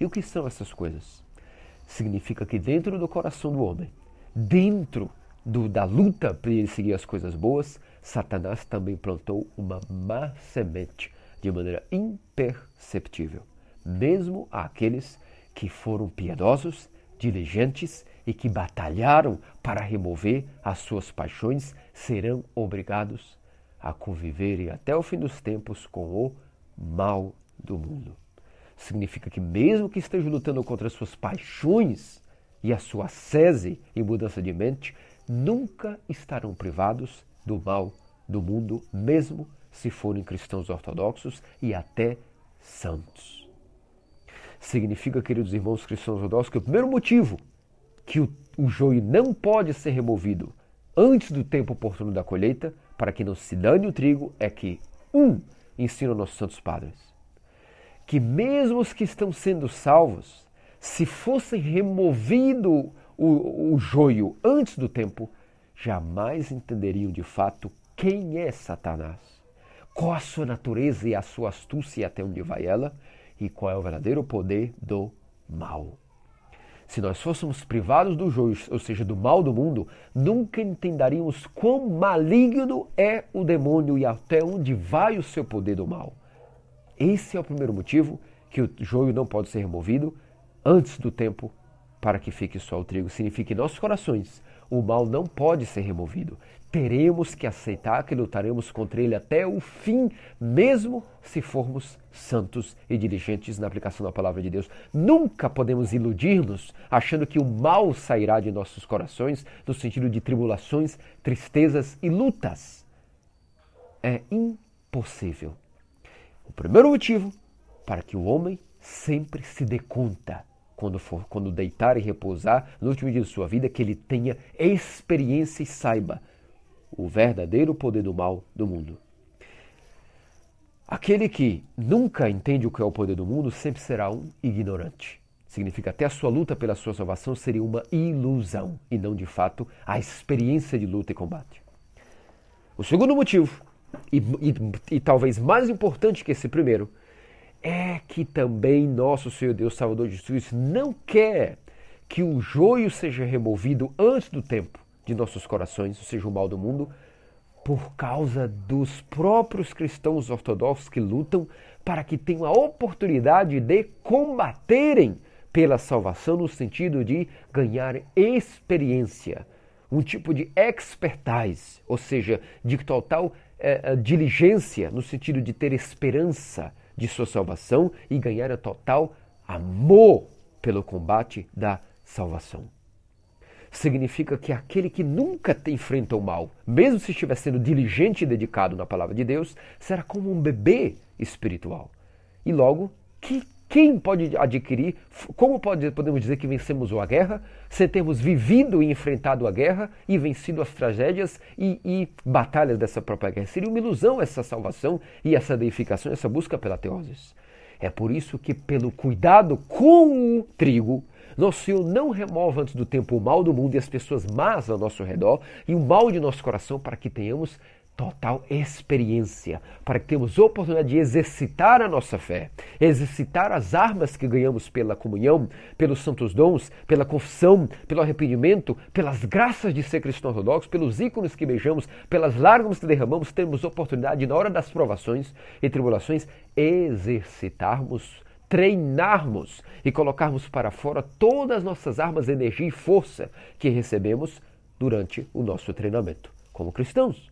E o que são essas coisas? Significa que dentro do coração do homem, dentro do, da luta para ele seguir as coisas boas, Satanás também plantou uma má semente de maneira imperceptível, mesmo àqueles que foram piedosos, diligentes e que batalharam para remover as suas paixões serão obrigados a conviverem até o fim dos tempos com o mal do mundo significa que, mesmo que estejam lutando contra as suas paixões e a sua sese e mudança de mente, nunca estarão privados do mal do mundo, mesmo se forem cristãos ortodoxos e até santos. Significa, queridos irmãos cristãos ortodoxos, que o primeiro motivo que o, o joio não pode ser removido antes do tempo oportuno da colheita, para que não se dane o trigo, é que, um, ensinam nossos santos padres, que mesmo os que estão sendo salvos, se fossem removido o, o joio antes do tempo, jamais entenderiam de fato quem é Satanás, qual a sua natureza e a sua astúcia até onde vai ela, e qual é o verdadeiro poder do mal. Se nós fôssemos privados do joio, ou seja, do mal do mundo, nunca entenderíamos quão maligno é o demônio e até onde vai o seu poder do mal. Esse é o primeiro motivo que o joio não pode ser removido antes do tempo para que fique só o trigo. Significa que em nossos corações o mal não pode ser removido. Teremos que aceitar que lutaremos contra ele até o fim, mesmo se formos santos e diligentes na aplicação da palavra de Deus. Nunca podemos iludir-nos achando que o mal sairá de nossos corações no sentido de tribulações, tristezas e lutas. É impossível. O primeiro motivo para que o homem sempre se dê conta quando for quando deitar e repousar no último dia de sua vida que ele tenha experiência e saiba o verdadeiro poder do mal do mundo. Aquele que nunca entende o que é o poder do mundo sempre será um ignorante. Significa até a sua luta pela sua salvação seria uma ilusão e não de fato a experiência de luta e combate. O segundo motivo, e, e, e talvez mais importante que esse primeiro, é que também nosso Senhor Deus Salvador Jesus não quer que o joio seja removido antes do tempo de nossos corações, ou seja, o mal do mundo, por causa dos próprios cristãos ortodoxos que lutam para que tenham a oportunidade de combaterem pela salvação no sentido de ganhar experiência, um tipo de expertise, ou seja, de total é, diligência no sentido de ter esperança de sua salvação e ganhar a total amor pelo combate da salvação. Significa que aquele que nunca enfrenta o mal, mesmo se estiver sendo diligente e dedicado na palavra de Deus, será como um bebê espiritual. E logo, que quem pode adquirir, como pode, podemos dizer que vencemos a guerra, sem termos vivido e enfrentado a guerra e vencido as tragédias e, e batalhas dessa própria guerra? Seria uma ilusão essa salvação e essa deificação, essa busca pela teoses. É por isso que, pelo cuidado com o trigo, nosso Senhor não remove antes do tempo o mal do mundo e as pessoas más ao nosso redor e o mal de nosso coração para que tenhamos total experiência, para que tenhamos oportunidade de exercitar a nossa fé, exercitar as armas que ganhamos pela comunhão, pelos santos dons, pela confissão, pelo arrependimento, pelas graças de ser cristão ortodoxo, pelos ícones que beijamos, pelas lágrimas que derramamos, temos oportunidade na hora das provações e tribulações exercitarmos treinarmos e colocarmos para fora todas as nossas armas, energia e força que recebemos durante o nosso treinamento como cristãos.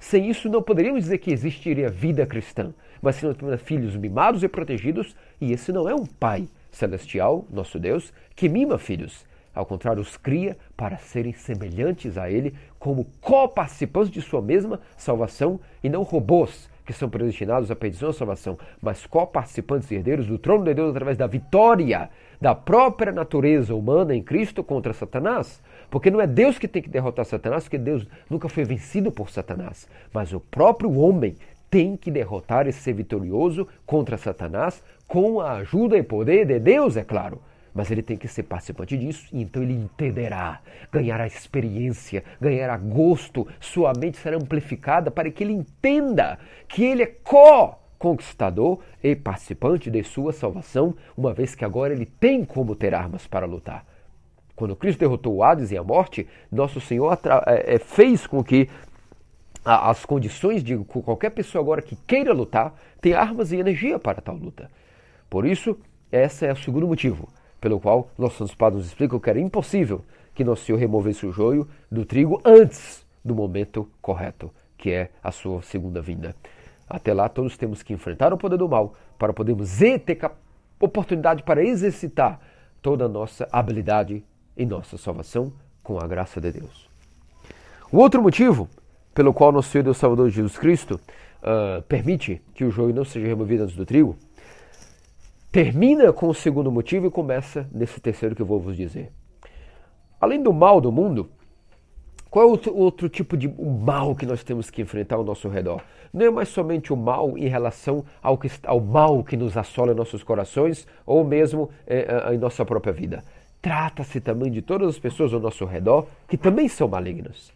Sem isso, não poderíamos dizer que existiria vida cristã, mas se nós filhos mimados e protegidos, e esse não é um Pai celestial, nosso Deus, que mima filhos. Ao contrário, os cria para serem semelhantes a Ele, como co-participantes de sua mesma salvação e não robôs que são predestinados à perdição e à salvação, mas co-participantes e herdeiros do trono de Deus através da vitória da própria natureza humana em Cristo contra Satanás. Porque não é Deus que tem que derrotar Satanás, porque Deus nunca foi vencido por Satanás, mas o próprio homem tem que derrotar e ser vitorioso contra Satanás com a ajuda e poder de Deus, é claro mas ele tem que ser participante disso, e então ele entenderá, ganhará experiência, ganhará gosto, sua mente será amplificada para que ele entenda que ele é co-conquistador e participante de sua salvação, uma vez que agora ele tem como ter armas para lutar. Quando Cristo derrotou o Hades e a morte, nosso Senhor é, é, fez com que as condições de qualquer pessoa agora que queira lutar tenha armas e energia para tal luta. Por isso, esse é o segundo motivo pelo qual nossos santos padres explicam que era impossível que Nosso Senhor removesse o joio do trigo antes do momento correto, que é a sua segunda vinda. Até lá, todos temos que enfrentar o poder do mal para podermos ter oportunidade para exercitar toda a nossa habilidade em nossa salvação com a graça de Deus. O outro motivo pelo qual nosso Senhor Deus Salvador Jesus Cristo uh, permite que o joio não seja removido antes do trigo termina com o segundo motivo e começa nesse terceiro que eu vou vos dizer. Além do mal do mundo, qual é outro, outro tipo de mal que nós temos que enfrentar ao nosso redor? Não é mais somente o mal em relação ao, que, ao mal que nos assola em nossos corações ou mesmo é, em nossa própria vida. Trata-se também de todas as pessoas ao nosso redor que também são malignas.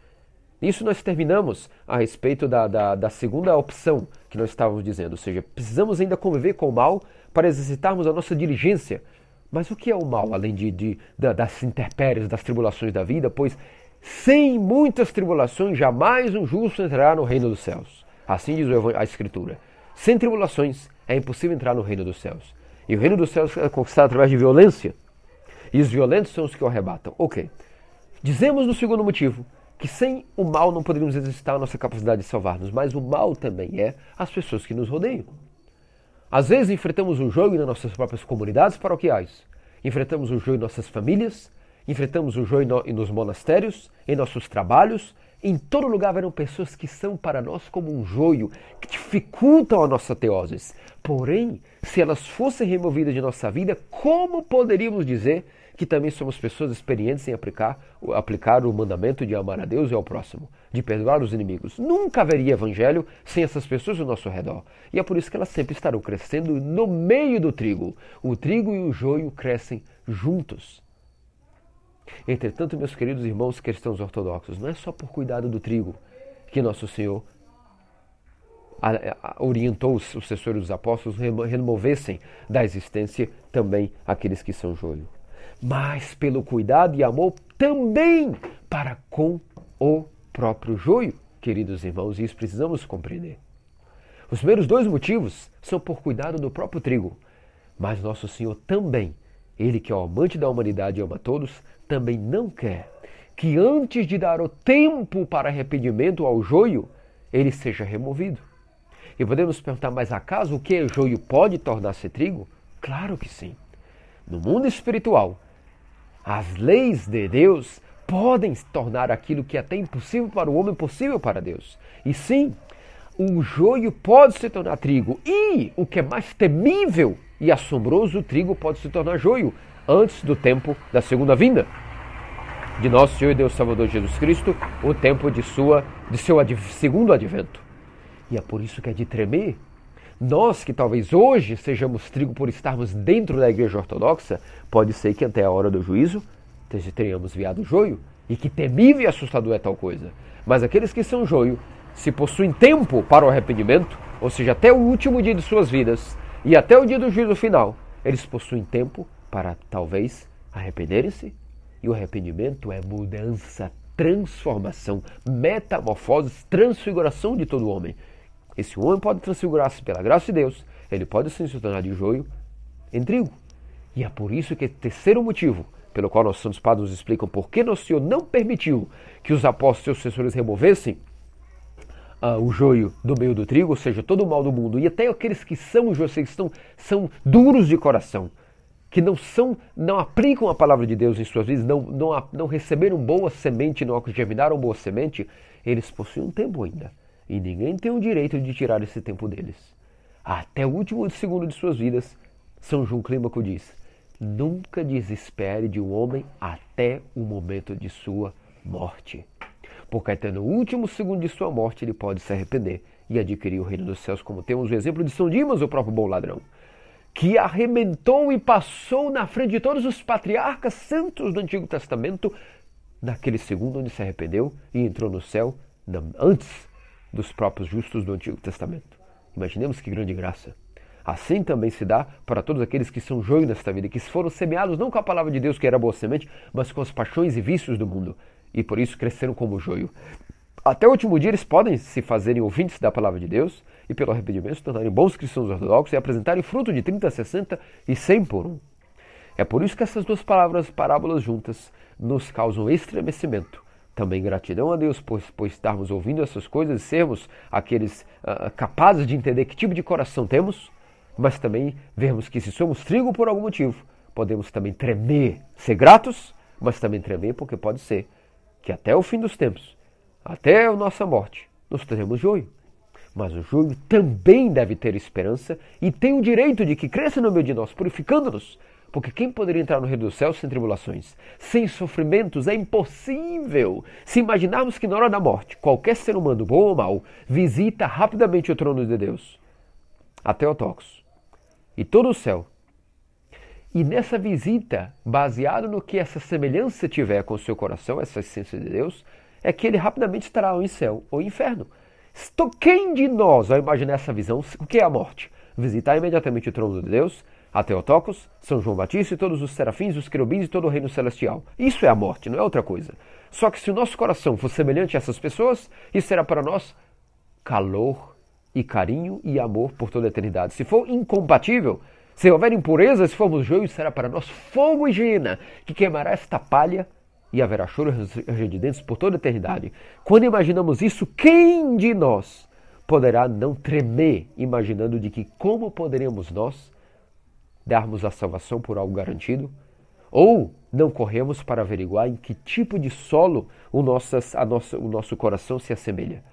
Isso nós terminamos a respeito da, da, da segunda opção que nós estávamos dizendo, ou seja, precisamos ainda conviver com o mal para exercitarmos a nossa diligência Mas o que é o mal, além de, de, das intempéries, das tribulações da vida? Pois sem muitas tribulações jamais um justo entrará no reino dos céus. Assim diz a Escritura. Sem tribulações é impossível entrar no reino dos céus. E o reino dos céus é conquistado através de violência. E os violentos são os que o arrebatam. Ok. Dizemos no segundo motivo que sem o mal não poderíamos exercitar a nossa capacidade de salvar-nos, mas o mal também é as pessoas que nos rodeiam. Às vezes enfrentamos o joio nas nossas próprias comunidades paroquiais, enfrentamos o joio em nossas famílias, enfrentamos o joio nos monastérios, em nossos trabalhos, em todo lugar haverão pessoas que são para nós como um joio, que dificultam a nossa teoses. Porém, se elas fossem removidas de nossa vida, como poderíamos dizer que também somos pessoas experientes em aplicar, aplicar o mandamento de amar a Deus e ao próximo, de perdoar os inimigos? Nunca haveria evangelho sem essas pessoas ao nosso redor. E é por isso que elas sempre estarão crescendo no meio do trigo. O trigo e o joio crescem juntos. Entretanto, meus queridos irmãos cristãos ortodoxos, não é só por cuidado do trigo que nosso Senhor orientou os sucessores dos apóstolos removessem da existência também aqueles que são joio, mas pelo cuidado e amor também para com o próprio joio, queridos irmãos, e isso precisamos compreender. Os primeiros dois motivos são por cuidado do próprio trigo, mas nosso Senhor também, Ele que é o amante da humanidade e ama todos, também não quer que antes de dar o tempo para arrependimento ao joio, ele seja removido. E podemos perguntar, mas acaso o que é joio pode tornar-se trigo? Claro que sim. No mundo espiritual, as leis de Deus podem tornar aquilo que é até impossível para o homem possível para Deus. E sim, o joio pode se tornar trigo. E o que é mais temível e assombroso, o trigo pode se tornar joio antes do tempo da segunda vinda de nosso Senhor e Deus Salvador Jesus Cristo, o tempo de sua de seu segundo advento. E é por isso que é de tremer. Nós que talvez hoje sejamos trigo por estarmos dentro da igreja ortodoxa, pode ser que até a hora do juízo tenhamos viado joio, e que temível e assustador é tal coisa. Mas aqueles que são joio, se possuem tempo para o arrependimento, ou seja, até o último dia de suas vidas e até o dia do juízo final, eles possuem tempo para talvez arrependerem-se. E o arrependimento é mudança, transformação, metamorfose, transfiguração de todo homem. Esse homem pode transfigurar-se pela graça de Deus, ele pode se tornar de joio em trigo. E é por isso que o terceiro motivo pelo qual nossos santos padres nos explicam por que nosso Senhor não permitiu que os apóstolos e seus sucessores removessem uh, o joio do meio do trigo, ou seja, todo o mal do mundo, e até aqueles que são os que estão, são duros de coração, que não são, não aplicam a palavra de Deus em suas vidas, não, não, não receberam boa semente, não germinaram boa semente, eles possuem um tempo ainda. E ninguém tem o direito de tirar esse tempo deles. Até o último segundo de suas vidas, São João Clímaco diz: Nunca desespere de um homem até o momento de sua morte. Porque até no último segundo de sua morte ele pode se arrepender e adquirir o reino dos céus, como temos o exemplo de São Dimas, o próprio bom ladrão, que arrebentou e passou na frente de todos os patriarcas santos do Antigo Testamento, naquele segundo onde se arrependeu e entrou no céu antes dos próprios justos do Antigo Testamento. Imaginemos que grande graça. Assim também se dá para todos aqueles que são joio nesta vida, que foram semeados não com a palavra de Deus, que era boa semente, mas com as paixões e vícios do mundo, e por isso cresceram como joio. Até o último dia eles podem se fazerem ouvintes da palavra de Deus e pelo arrependimento se tornarem bons cristãos ortodoxos e apresentarem fruto de 30, 60 e 100 por um. É por isso que essas duas palavras, parábolas juntas, nos causam estremecimento. Também gratidão a Deus por, por estarmos ouvindo essas coisas e sermos aqueles uh, capazes de entender que tipo de coração temos, mas também vermos que se somos trigo por algum motivo, podemos também tremer, ser gratos, mas também tremer porque pode ser que até o fim dos tempos até a nossa morte, nós teremos joio. Mas o joio também deve ter esperança e tem o direito de que cresça no meio de nós, purificando-nos. Porque quem poderia entrar no reino dos céus sem tribulações, sem sofrimentos? É impossível. Se imaginarmos que na hora da morte, qualquer ser humano, bom ou mau, visita rapidamente o trono de Deus, até o toxo, e todo o céu. E nessa visita, baseado no que essa semelhança tiver com o seu coração, essa essência de Deus, é que ele rapidamente estará ou em céu ou em inferno. Quem de nós, ao imaginar essa visão, o que é a morte? Visitar imediatamente o trono de Deus, a Teotocos, São João Batista e todos os serafins, os querubins e todo o reino celestial. Isso é a morte, não é outra coisa. Só que se o nosso coração for semelhante a essas pessoas, isso será para nós calor e carinho e amor por toda a eternidade. Se for incompatível, se houver impureza, se formos joio, será para nós fogo e hiena, que queimará esta palha e haverá choro e de dentes por toda a eternidade. Quando imaginamos isso, quem de nós poderá não tremer imaginando de que como poderemos nós darmos a salvação por algo garantido? Ou não corremos para averiguar em que tipo de solo o, nossas, a nossa, o nosso coração se assemelha?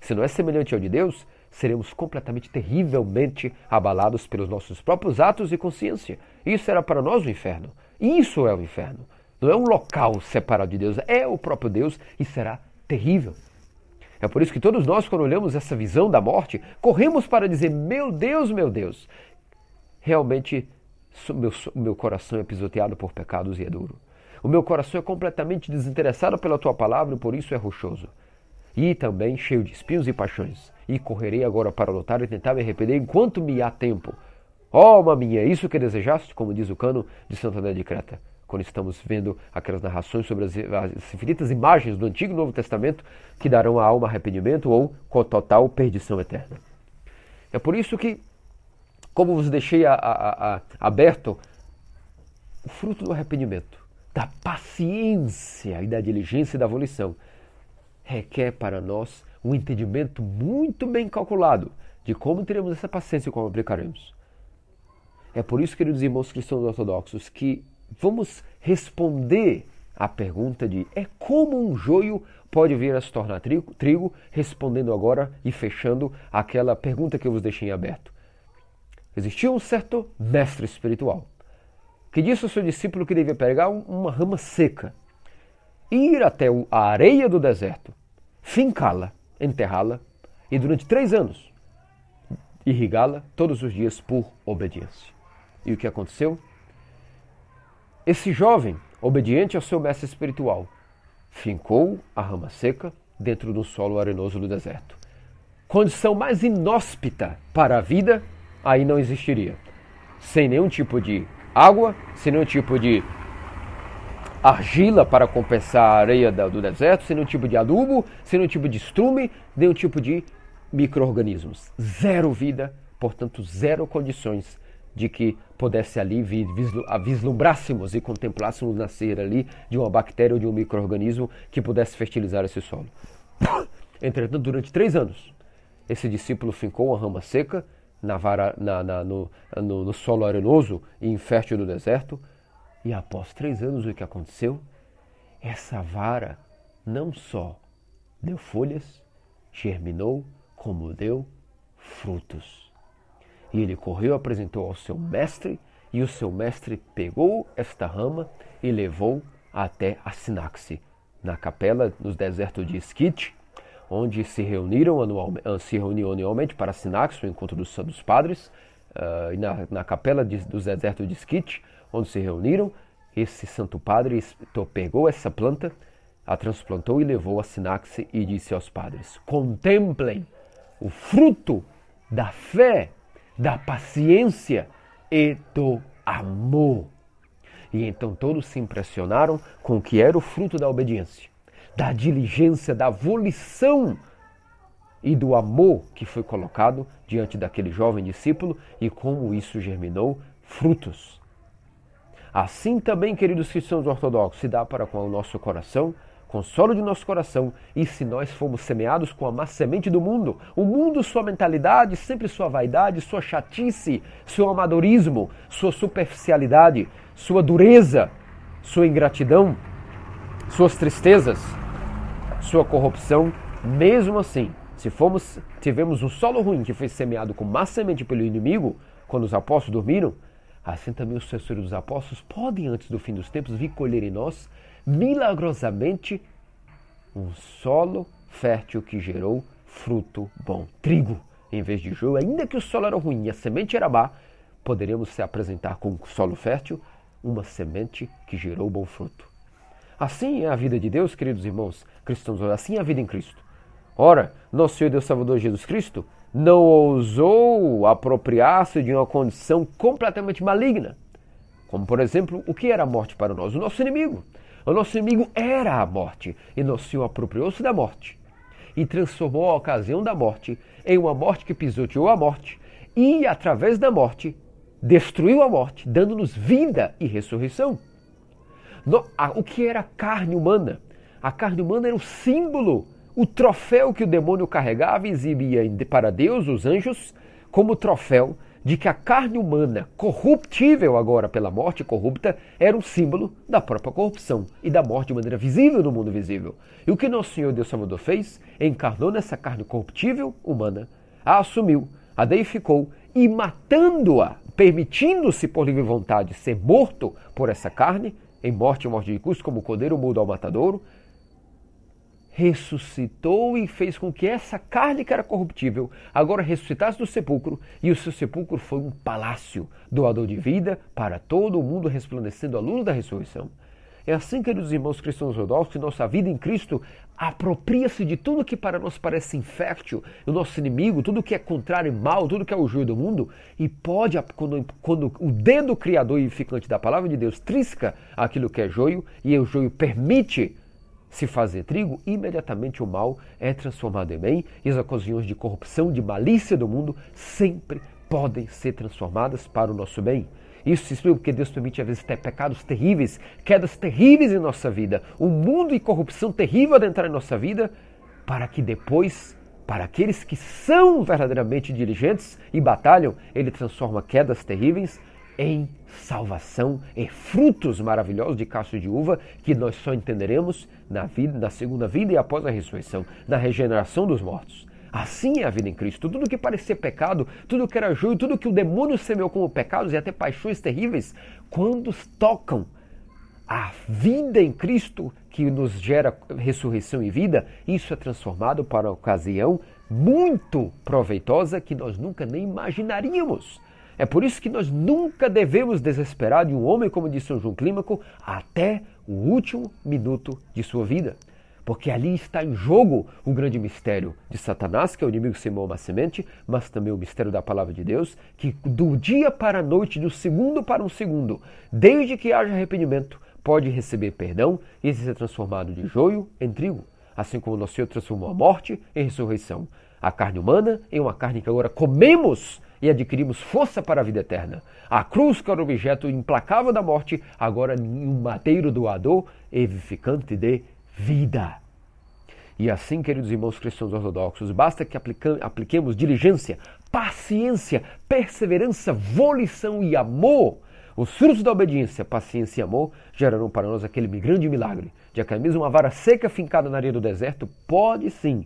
Se não é semelhante ao de Deus, seremos completamente, terrivelmente abalados pelos nossos próprios atos e consciência. Isso será para nós o inferno. Isso é o inferno. Não é um local separado de Deus, é o próprio Deus e será terrível. É por isso que todos nós, quando olhamos essa visão da morte, corremos para dizer: Meu Deus, meu Deus, realmente meu, meu coração é pisoteado por pecados e é duro. O meu coração é completamente desinteressado pela tua palavra e por isso é rochoso. E também cheio de espinhos e paixões. E correrei agora para lutar e tentar me arrepender enquanto me há tempo. Ó oh, alma minha, isso que desejaste, como diz o cano de Santa André de Creta quando estamos vendo aquelas narrações sobre as, as infinitas imagens do Antigo e Novo Testamento que darão à alma arrependimento ou total perdição eterna. É por isso que, como vos deixei a, a, a, aberto, o fruto do arrependimento, da paciência e da diligência e da volição, requer para nós um entendimento muito bem calculado de como teremos essa paciência e como aplicaremos. É por isso, queridos irmãos cristãos ortodoxos, que vamos responder à pergunta de é como um joio pode vir a se tornar trigo, trigo, respondendo agora e fechando aquela pergunta que eu vos deixei em aberto. Existia um certo mestre espiritual que disse ao seu discípulo que devia pegar uma rama seca, ir até a areia do deserto, fincá-la, enterrá-la e durante três anos irrigá-la todos os dias por obediência. E o que aconteceu? Esse jovem, obediente ao seu mestre espiritual, fincou a rama seca dentro do solo arenoso do deserto. Condição mais inóspita para a vida aí não existiria. Sem nenhum tipo de água, sem nenhum tipo de argila para compensar a areia do deserto, sem nenhum tipo de adubo, sem nenhum tipo de estrume, nenhum tipo de micro-organismos. Zero vida, portanto, zero condições de que pudesse ali vislumbrássemos e contemplássemos nascer ali de uma bactéria ou de um microorganismo que pudesse fertilizar esse solo. Entretanto, durante três anos, esse discípulo fincou uma rama seca na vara, na, na, no, no, no solo arenoso e infértil do deserto, e após três anos, o que aconteceu? Essa vara não só deu folhas, germinou, como deu frutos. E ele correu, apresentou ao seu mestre, e o seu mestre pegou esta rama e levou até a Sinaxe, na capela nos desertos de Esquite, onde se reuniram anualmente, ah, se reuniam anualmente para a Sinaxe, o encontro dos, dos padres, uh, na, na capela de, dos desertos de Esquite, onde se reuniram, esse santo padre pegou essa planta, a transplantou e levou a Sinaxe e disse aos padres: Contemplem o fruto da fé da paciência e do amor. E então todos se impressionaram com o que era o fruto da obediência, da diligência, da volição e do amor que foi colocado diante daquele jovem discípulo e como isso germinou frutos. Assim também, queridos cristãos ortodoxos, se dá para com o nosso coração consolo de nosso coração, e se nós formos semeados com a má semente do mundo, o mundo, sua mentalidade, sempre sua vaidade, sua chatice, seu amadorismo, sua superficialidade, sua dureza, sua ingratidão, suas tristezas, sua corrupção, mesmo assim, se formos, tivemos um solo ruim que foi semeado com má semente pelo inimigo, quando os apóstolos dormiram, assim também os sucessores dos apóstolos podem, antes do fim dos tempos, vir colher em nós milagrosamente um solo fértil que gerou fruto bom. Trigo em vez de joio, ainda que o solo era ruim e a semente era má, poderíamos se apresentar com solo fértil uma semente que gerou bom fruto. Assim é a vida de Deus, queridos irmãos cristãos, assim é a vida em Cristo. Ora, nosso Senhor Deus Salvador Jesus Cristo não ousou apropriar-se de uma condição completamente maligna. Como, por exemplo, o que era a morte para nós? O nosso inimigo. O nosso inimigo era a morte. E nosso Senhor apropriou-se da morte e transformou a ocasião da morte em uma morte que pisoteou a morte e, através da morte, destruiu a morte, dando-nos vida e ressurreição. No, a, o que era a carne humana? A carne humana era o símbolo, o troféu que o demônio carregava e exibia para Deus, os anjos, como troféu de que a carne humana, corruptível agora pela morte corrupta, era um símbolo da própria corrupção e da morte de maneira visível no mundo visível. E o que nosso Senhor Deus Salvador fez? Encarnou nessa carne corruptível humana, a assumiu, a deificou e matando-a, permitindo-se por livre vontade ser morto por essa carne, em morte e morte de cruz, como o cordeiro mudo ao matadouro, ressuscitou e fez com que essa carne que era corruptível agora ressuscitasse do sepulcro, e o seu sepulcro foi um palácio, doador de vida para todo o mundo, resplandecendo a luz da ressurreição. É assim, queridos irmãos cristãos ortodoxos, que nossa vida em Cristo apropria-se de tudo que para nós parece infértil, o nosso inimigo, tudo que é contrário e mal, tudo que é o joio do mundo, e pode, quando, quando o dedo criador e edificante da palavra de Deus trisca aquilo que é joio, e o joio permite se fazer trigo, imediatamente o mal é transformado em bem e as ocasiões de corrupção, de malícia do mundo sempre podem ser transformadas para o nosso bem. Isso se explica porque Deus permite, às vezes, ter pecados terríveis, quedas terríveis em nossa vida, um mundo e corrupção terrível adentrar em nossa vida, para que depois, para aqueles que são verdadeiramente diligentes e batalham, Ele transforma quedas terríveis em salvação e frutos maravilhosos de cacho de uva que nós só entenderemos na vida, na segunda vida e após a ressurreição, na regeneração dos mortos. Assim é a vida em Cristo. Tudo que parecia pecado, tudo que era juio, tudo que o demônio semeou como pecados e até paixões terríveis, quando tocam a vida em Cristo que nos gera ressurreição e vida, isso é transformado para uma ocasião muito proveitosa que nós nunca nem imaginaríamos. É por isso que nós nunca devemos desesperar de um homem, como disse São João Clímaco, até o último minuto de sua vida. Porque ali está em jogo o grande mistério de Satanás, que é o inimigo semeou uma semente, mas também o mistério da palavra de Deus, que do dia para a noite, do segundo para um segundo, desde que haja arrependimento, pode receber perdão e ser transformado de joio em trigo. Assim como nosso Senhor transformou a morte em ressurreição. A carne humana em uma carne que agora comemos e adquirimos força para a vida eterna. A cruz, que era o objeto implacável da morte, agora em um madeiro doador e vivificante de vida. E assim, queridos irmãos cristãos ortodoxos, basta que apliquemos diligência, paciência, perseverança, volição e amor. Os frutos da obediência, paciência e amor gerarão para nós aquele grande milagre de que uma vara seca fincada na areia do deserto pode sim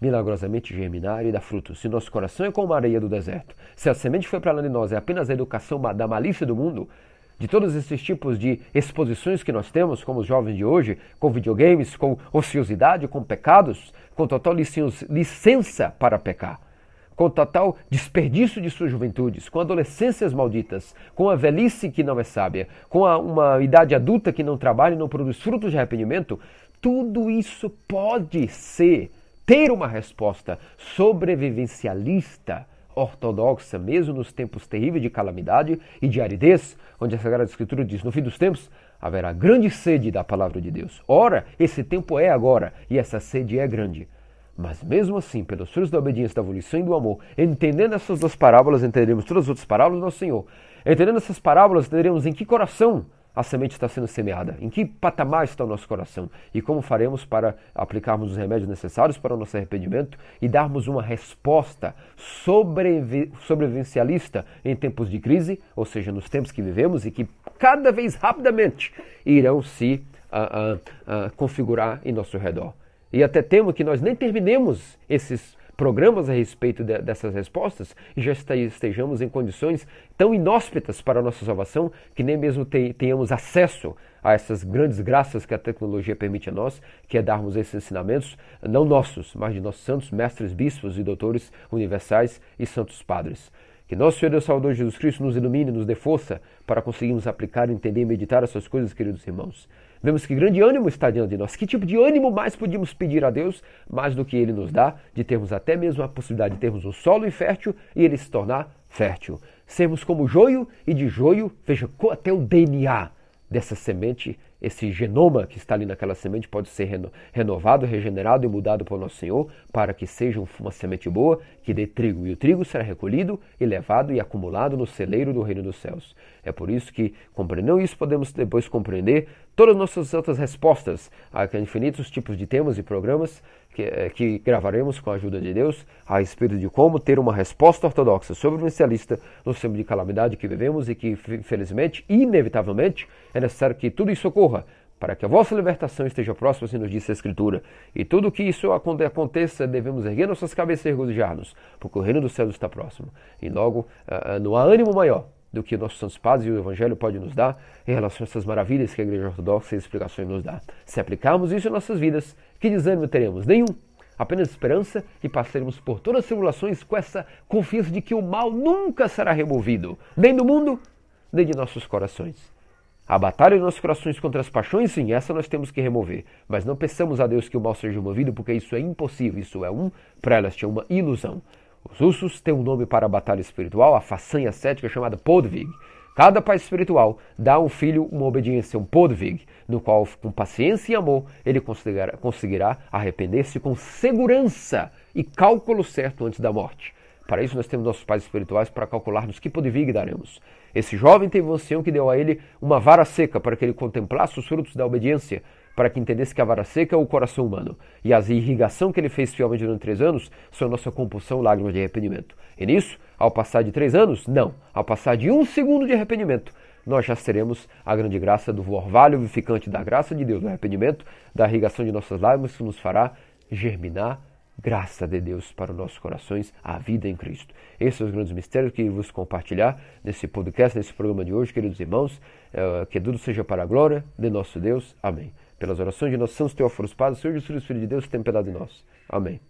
milagrosamente germinar e dar frutos. Se nosso coração é como a areia do deserto, se a semente foi para lá de nós é apenas a educação da malícia do mundo, de todos esses tipos de exposições que nós temos, como os jovens de hoje, com videogames, com ociosidade, com pecados, com total licença para pecar, com total desperdício de suas juventudes, com adolescências malditas, com a velhice que não é sábia, com a, uma idade adulta que não trabalha e não produz frutos de arrependimento, tudo isso pode ser ter uma resposta sobrevivencialista ortodoxa, mesmo nos tempos terríveis de calamidade e de aridez, onde a Sagrada Escritura diz: no fim dos tempos haverá grande sede da palavra de Deus. Ora, esse tempo é agora e essa sede é grande. Mas mesmo assim, pelos frutos da obediência, da volição e do amor, entendendo essas duas parábolas, entenderemos todas as outras parábolas do Senhor. Entendendo essas parábolas, entenderemos em que coração a semente está sendo semeada? Em que patamar está o nosso coração? E como faremos para aplicarmos os remédios necessários para o nosso arrependimento e darmos uma resposta sobrevivencialista em tempos de crise, ou seja, nos tempos que vivemos e que cada vez rapidamente irão se uh, uh, uh, configurar em nosso redor. E até temo que nós nem terminemos esses programas a respeito de, dessas respostas e já estejamos em condições tão inóspitas para a nossa salvação que nem mesmo te, tenhamos acesso a essas grandes graças que a tecnologia permite a nós, que é darmos esses ensinamentos, não nossos, mas de nossos santos mestres, bispos e doutores universais e santos padres. Que nosso Senhor Deus Salvador Jesus Cristo nos ilumine, nos dê força para conseguirmos aplicar, entender e meditar essas coisas, queridos irmãos. Vemos que grande ânimo está diante de nós. Que tipo de ânimo mais podíamos pedir a Deus, mais do que Ele nos dá, de termos até mesmo a possibilidade de termos um solo infértil e ele se tornar fértil. Sermos como joio e de joio, veja, até o DNA dessa semente, esse genoma que está ali naquela semente pode ser reno, renovado, regenerado e mudado por nosso Senhor para que seja uma semente boa que dê trigo. E o trigo será recolhido e levado e acumulado no celeiro do reino dos céus. É por isso que, compreendendo isso, podemos depois compreender todas as nossas outras respostas a infinitos tipos de temas e programas que, eh, que, gravaremos com a ajuda de Deus a respeito de como ter uma resposta ortodoxa sobre o inicialista no tempo de calamidade que vivemos e que, infelizmente, inevitavelmente, é necessário que tudo isso ocorra para que a vossa libertação esteja próxima, assim nos diz a Escritura. E tudo que isso aconteça, devemos erguer nossas cabeças e regozijar-nos, porque o reino dos céus está próximo. E logo, uh, não há ânimo maior do que nossos santos padres e o Evangelho pode nos dar em relação a essas maravilhas que a Igreja Ortodoxa e as explicações nos dá. Se aplicarmos isso em nossas vidas, que desânimo teremos? Nenhum. Apenas esperança e passaremos por todas as tribulações com essa confiança de que o mal nunca será removido, nem do mundo, nem de nossos corações. A batalha de nossos corações contra as paixões, sim, essa nós temos que remover. Mas não peçamos a Deus que o mal seja removido, porque isso é impossível, isso é um prelast, é uma ilusão. Os russos têm um nome para a batalha espiritual, a façanha cética chamada Podvig. Cada pai espiritual dá ao filho uma obediência, um Podvig, no qual, com paciência e amor, ele conseguirá, conseguirá arrepender-se com segurança e cálculo certo antes da morte. Para isso, nós temos nossos pais espirituais para calcularmos que Podvig daremos. Esse jovem teve um ancião que deu a ele uma vara seca para que ele contemplasse os frutos da obediência, para que entendesse que a vara seca é o coração humano. E a irrigação que ele fez fielmente durante três anos são nossa compulsão, lágrimas de arrependimento. E nisso, ao passar de três anos, não. Ao passar de um segundo de arrependimento, nós já seremos a grande graça do orvalho vivificante da graça de Deus, do arrependimento, da irrigação de nossas lágrimas, que nos fará germinar graça de Deus para os nossos corações, a vida em Cristo. Esses são os grandes mistérios que vos compartilhar nesse podcast, nesse programa de hoje, queridos irmãos. Eh, que tudo seja para a glória de nosso Deus. Amém. Pelas orações de nossos santos Teóforos Padres, Senhor Jesus, Filho de Deus, tem piedade de nós. Amém.